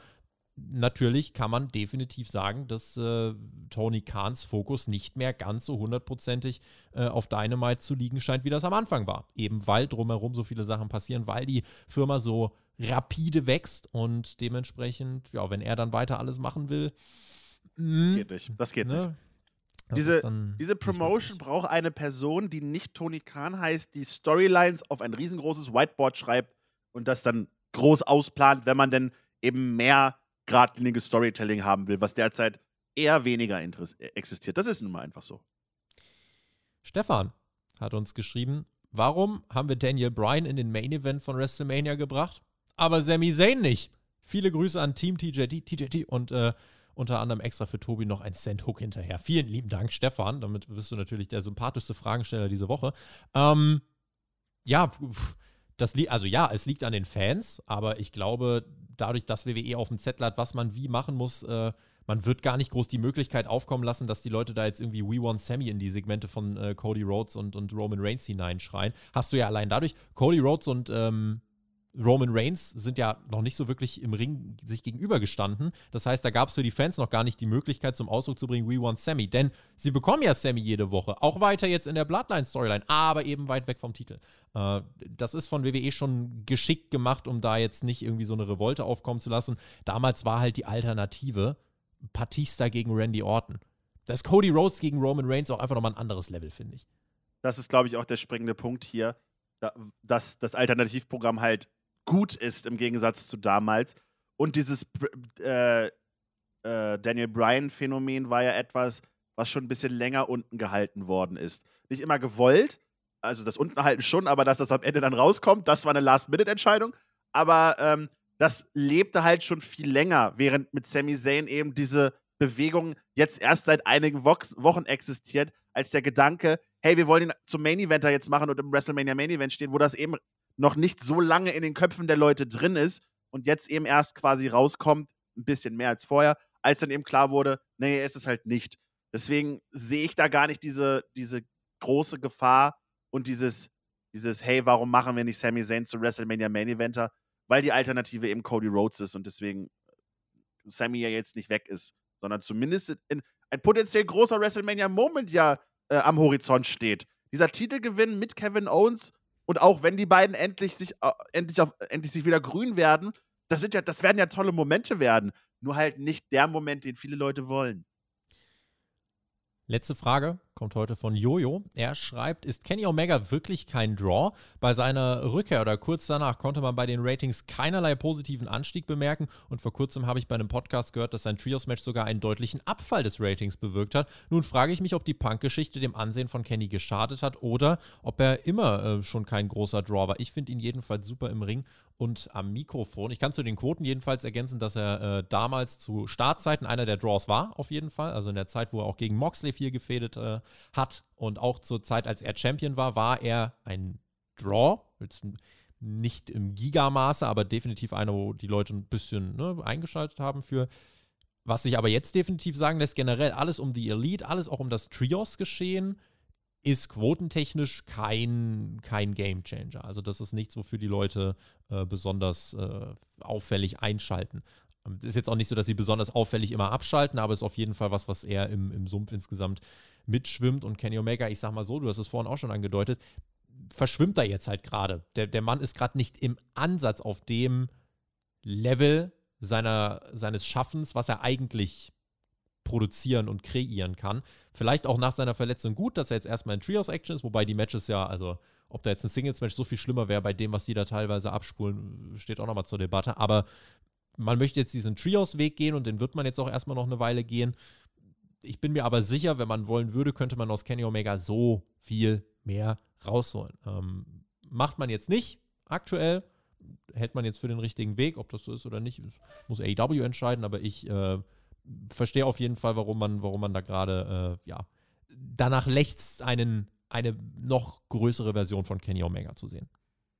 natürlich kann man definitiv sagen, dass äh, Tony Kahns Fokus nicht mehr ganz so hundertprozentig äh, auf Dynamite zu liegen scheint, wie das am Anfang war. Eben weil drumherum so viele Sachen passieren, weil die Firma so rapide wächst und dementsprechend, ja, wenn er dann weiter alles machen will. Mh, geht nicht. Das geht ne? nicht. Das diese, diese Promotion braucht eine Person, die nicht Tony Khan heißt, die Storylines auf ein riesengroßes Whiteboard schreibt und das dann groß ausplant, wenn man denn eben mehr geradliniges Storytelling haben will, was derzeit eher weniger existiert. Das ist nun mal einfach so. Stefan hat uns geschrieben, warum haben wir Daniel Bryan in den Main Event von WrestleMania gebracht, aber Sami Zayn nicht? Viele Grüße an Team TJT, TJT und äh, unter anderem extra für Tobi noch ein Send Hook hinterher. Vielen lieben Dank, Stefan. Damit bist du natürlich der sympathischste Fragensteller diese Woche. Ähm, ja, das also ja, es liegt an den Fans, aber ich glaube, dadurch, dass WWE auf dem Zettel hat, was man wie machen muss, äh, man wird gar nicht groß die Möglichkeit aufkommen lassen, dass die Leute da jetzt irgendwie We Want Sammy in die Segmente von äh, Cody Rhodes und, und Roman Reigns hineinschreien. Hast du ja allein dadurch. Cody Rhodes und ähm, Roman Reigns sind ja noch nicht so wirklich im Ring sich gegenübergestanden. Das heißt, da gab es für die Fans noch gar nicht die Möglichkeit zum Ausdruck zu bringen, We want Sammy. Denn sie bekommen ja Sammy jede Woche. Auch weiter jetzt in der Bloodline-Storyline, aber eben weit weg vom Titel. Äh, das ist von WWE schon geschickt gemacht, um da jetzt nicht irgendwie so eine Revolte aufkommen zu lassen. Damals war halt die Alternative Batista gegen Randy Orton. Das Cody Rhodes gegen Roman Reigns auch einfach nochmal ein anderes Level, finde ich. Das ist, glaube ich, auch der springende Punkt hier, dass das Alternativprogramm halt gut ist im Gegensatz zu damals. Und dieses äh, äh, Daniel Bryan-Phänomen war ja etwas, was schon ein bisschen länger unten gehalten worden ist. Nicht immer gewollt, also das unten halten schon, aber dass das am Ende dann rauskommt, das war eine Last-Minute-Entscheidung. Aber ähm, das lebte halt schon viel länger, während mit Sami Zayn eben diese Bewegung jetzt erst seit einigen Wochen existiert, als der Gedanke, hey, wir wollen ihn zum Main Eventer jetzt machen und im WrestleMania Main Event stehen, wo das eben noch nicht so lange in den Köpfen der Leute drin ist und jetzt eben erst quasi rauskommt, ein bisschen mehr als vorher, als dann eben klar wurde, nee, ist es halt nicht. Deswegen sehe ich da gar nicht diese, diese große Gefahr und dieses, dieses, hey, warum machen wir nicht Sami Zayn zu WrestleMania Main Eventer? weil die Alternative eben Cody Rhodes ist und deswegen äh, Sammy ja jetzt nicht weg ist, sondern zumindest in, ein potenziell großer WrestleMania-Moment ja äh, am Horizont steht. Dieser Titelgewinn mit Kevin Owens und auch wenn die beiden endlich sich äh, endlich, auf, endlich sich wieder grün werden, das sind ja, das werden ja tolle Momente werden. Nur halt nicht der Moment, den viele Leute wollen. Letzte Frage kommt heute von Jojo. Er schreibt, ist Kenny Omega wirklich kein Draw? Bei seiner Rückkehr oder kurz danach konnte man bei den Ratings keinerlei positiven Anstieg bemerken und vor kurzem habe ich bei einem Podcast gehört, dass sein Trios-Match sogar einen deutlichen Abfall des Ratings bewirkt hat. Nun frage ich mich, ob die Punk-Geschichte dem Ansehen von Kenny geschadet hat oder ob er immer äh, schon kein großer Draw war. Ich finde ihn jedenfalls super im Ring und am Mikrofon. Ich kann zu den Quoten jedenfalls ergänzen, dass er äh, damals zu Startzeiten einer der Draws war, auf jeden Fall. Also in der Zeit, wo er auch gegen Moxley viel gefädet äh, hat und auch zur Zeit, als er Champion war, war er ein Draw. Jetzt nicht im Gigamaße, aber definitiv einer, wo die Leute ein bisschen ne, eingeschaltet haben für. Was sich aber jetzt definitiv sagen lässt, generell alles um die Elite, alles auch um das Trios geschehen, ist quotentechnisch kein, kein Game Changer. Also das ist nichts, wofür die Leute äh, besonders äh, auffällig einschalten. Es ähm, ist jetzt auch nicht so, dass sie besonders auffällig immer abschalten, aber es ist auf jeden Fall was, was eher im, im Sumpf insgesamt mitschwimmt. Und Kenny Omega, ich sag mal so, du hast es vorhin auch schon angedeutet, verschwimmt da jetzt halt gerade. Der, der Mann ist gerade nicht im Ansatz auf dem Level seiner, seines Schaffens, was er eigentlich produzieren und kreieren kann. Vielleicht auch nach seiner Verletzung gut, dass er jetzt erstmal in Trios-Action ist, wobei die Matches ja, also ob da jetzt ein Singles-Match so viel schlimmer wäre bei dem, was die da teilweise abspulen, steht auch nochmal zur Debatte. Aber man möchte jetzt diesen Trios-Weg gehen und den wird man jetzt auch erstmal noch eine Weile gehen. Ich bin mir aber sicher, wenn man wollen würde, könnte man aus Kenny Omega so viel mehr rausholen. Ähm, macht man jetzt nicht aktuell, hält man jetzt für den richtigen Weg, ob das so ist oder nicht, muss AEW entscheiden, aber ich äh, verstehe auf jeden Fall, warum man, warum man da gerade, äh, ja, danach lechzt, einen, eine noch größere Version von Kenny Omega zu sehen.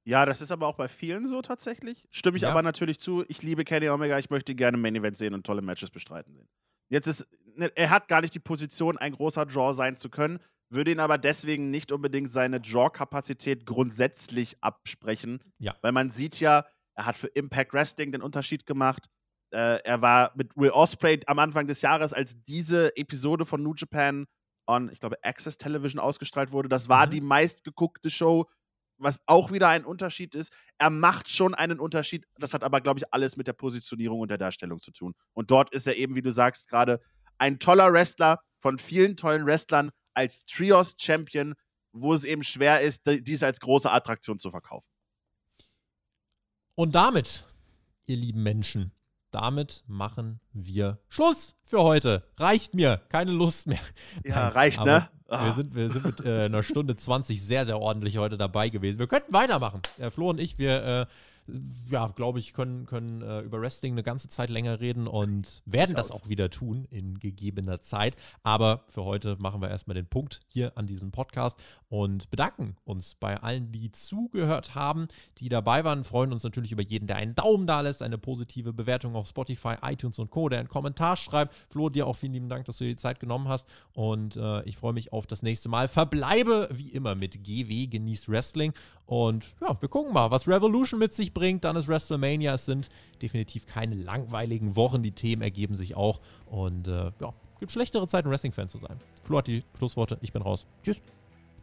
Ja, das ist aber auch bei vielen so tatsächlich. Stimme ich ja. aber natürlich zu. Ich liebe Kenny Omega, ich möchte gerne Main Event sehen und tolle Matches bestreiten sehen. Jetzt ist, ne, er hat gar nicht die Position, ein großer Draw sein zu können, würde ihn aber deswegen nicht unbedingt seine Draw-Kapazität grundsätzlich absprechen. Ja. Weil man sieht ja, er hat für Impact Wrestling den Unterschied gemacht. Äh, er war mit Will Ospreay am Anfang des Jahres, als diese Episode von New Japan on, ich glaube, Access Television ausgestrahlt wurde. Das war mhm. die meistgeguckte Show, was auch wieder ein Unterschied ist. Er macht schon einen Unterschied. Das hat aber, glaube ich, alles mit der Positionierung und der Darstellung zu tun. Und dort ist er eben, wie du sagst, gerade ein toller Wrestler von vielen tollen Wrestlern als Trios-Champion, wo es eben schwer ist, dies als große Attraktion zu verkaufen. Und damit, ihr lieben Menschen, damit machen wir Schluss für heute. Reicht mir, keine Lust mehr. Ja, Nein, reicht, ne? Wir ah. sind, wir sind mit äh, einer Stunde 20 sehr, sehr ordentlich heute dabei gewesen. Wir könnten weitermachen. Der Flo und ich, wir äh, ja, glaube ich, können, können äh, über Wrestling eine ganze Zeit länger reden und werden das auch wieder tun in gegebener Zeit. Aber für heute machen wir erstmal den Punkt hier an diesem Podcast und bedanken uns bei allen, die zugehört haben, die dabei waren. Freuen uns natürlich über jeden, der einen Daumen da lässt, eine positive Bewertung auf Spotify, iTunes und Co., der einen Kommentar schreibt. Flo, dir auch vielen lieben Dank, dass du dir die Zeit genommen hast und äh, ich freue mich auf das nächste Mal. Verbleibe wie immer mit GW, genießt Wrestling und ja, wir gucken mal, was Revolution mit sich bringt. Dann ist WrestleMania. Es sind definitiv keine langweiligen Wochen. Die Themen ergeben sich auch. Und äh, ja, gibt schlechtere Zeiten, Wrestling-Fan zu sein. Flo hat die Schlussworte. Ich bin raus. Tschüss.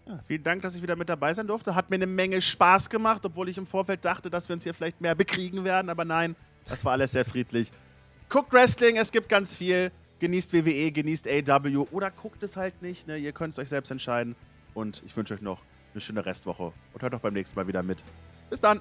Ja, vielen Dank, dass ich wieder mit dabei sein durfte. Hat mir eine Menge Spaß gemacht, obwohl ich im Vorfeld dachte, dass wir uns hier vielleicht mehr bekriegen werden. Aber nein, das war alles sehr friedlich. Guckt Wrestling, es gibt ganz viel. Genießt WWE, genießt AW oder guckt es halt nicht. Ne? Ihr könnt es euch selbst entscheiden. Und ich wünsche euch noch eine schöne Restwoche und hört auch beim nächsten Mal wieder mit. Bis dann!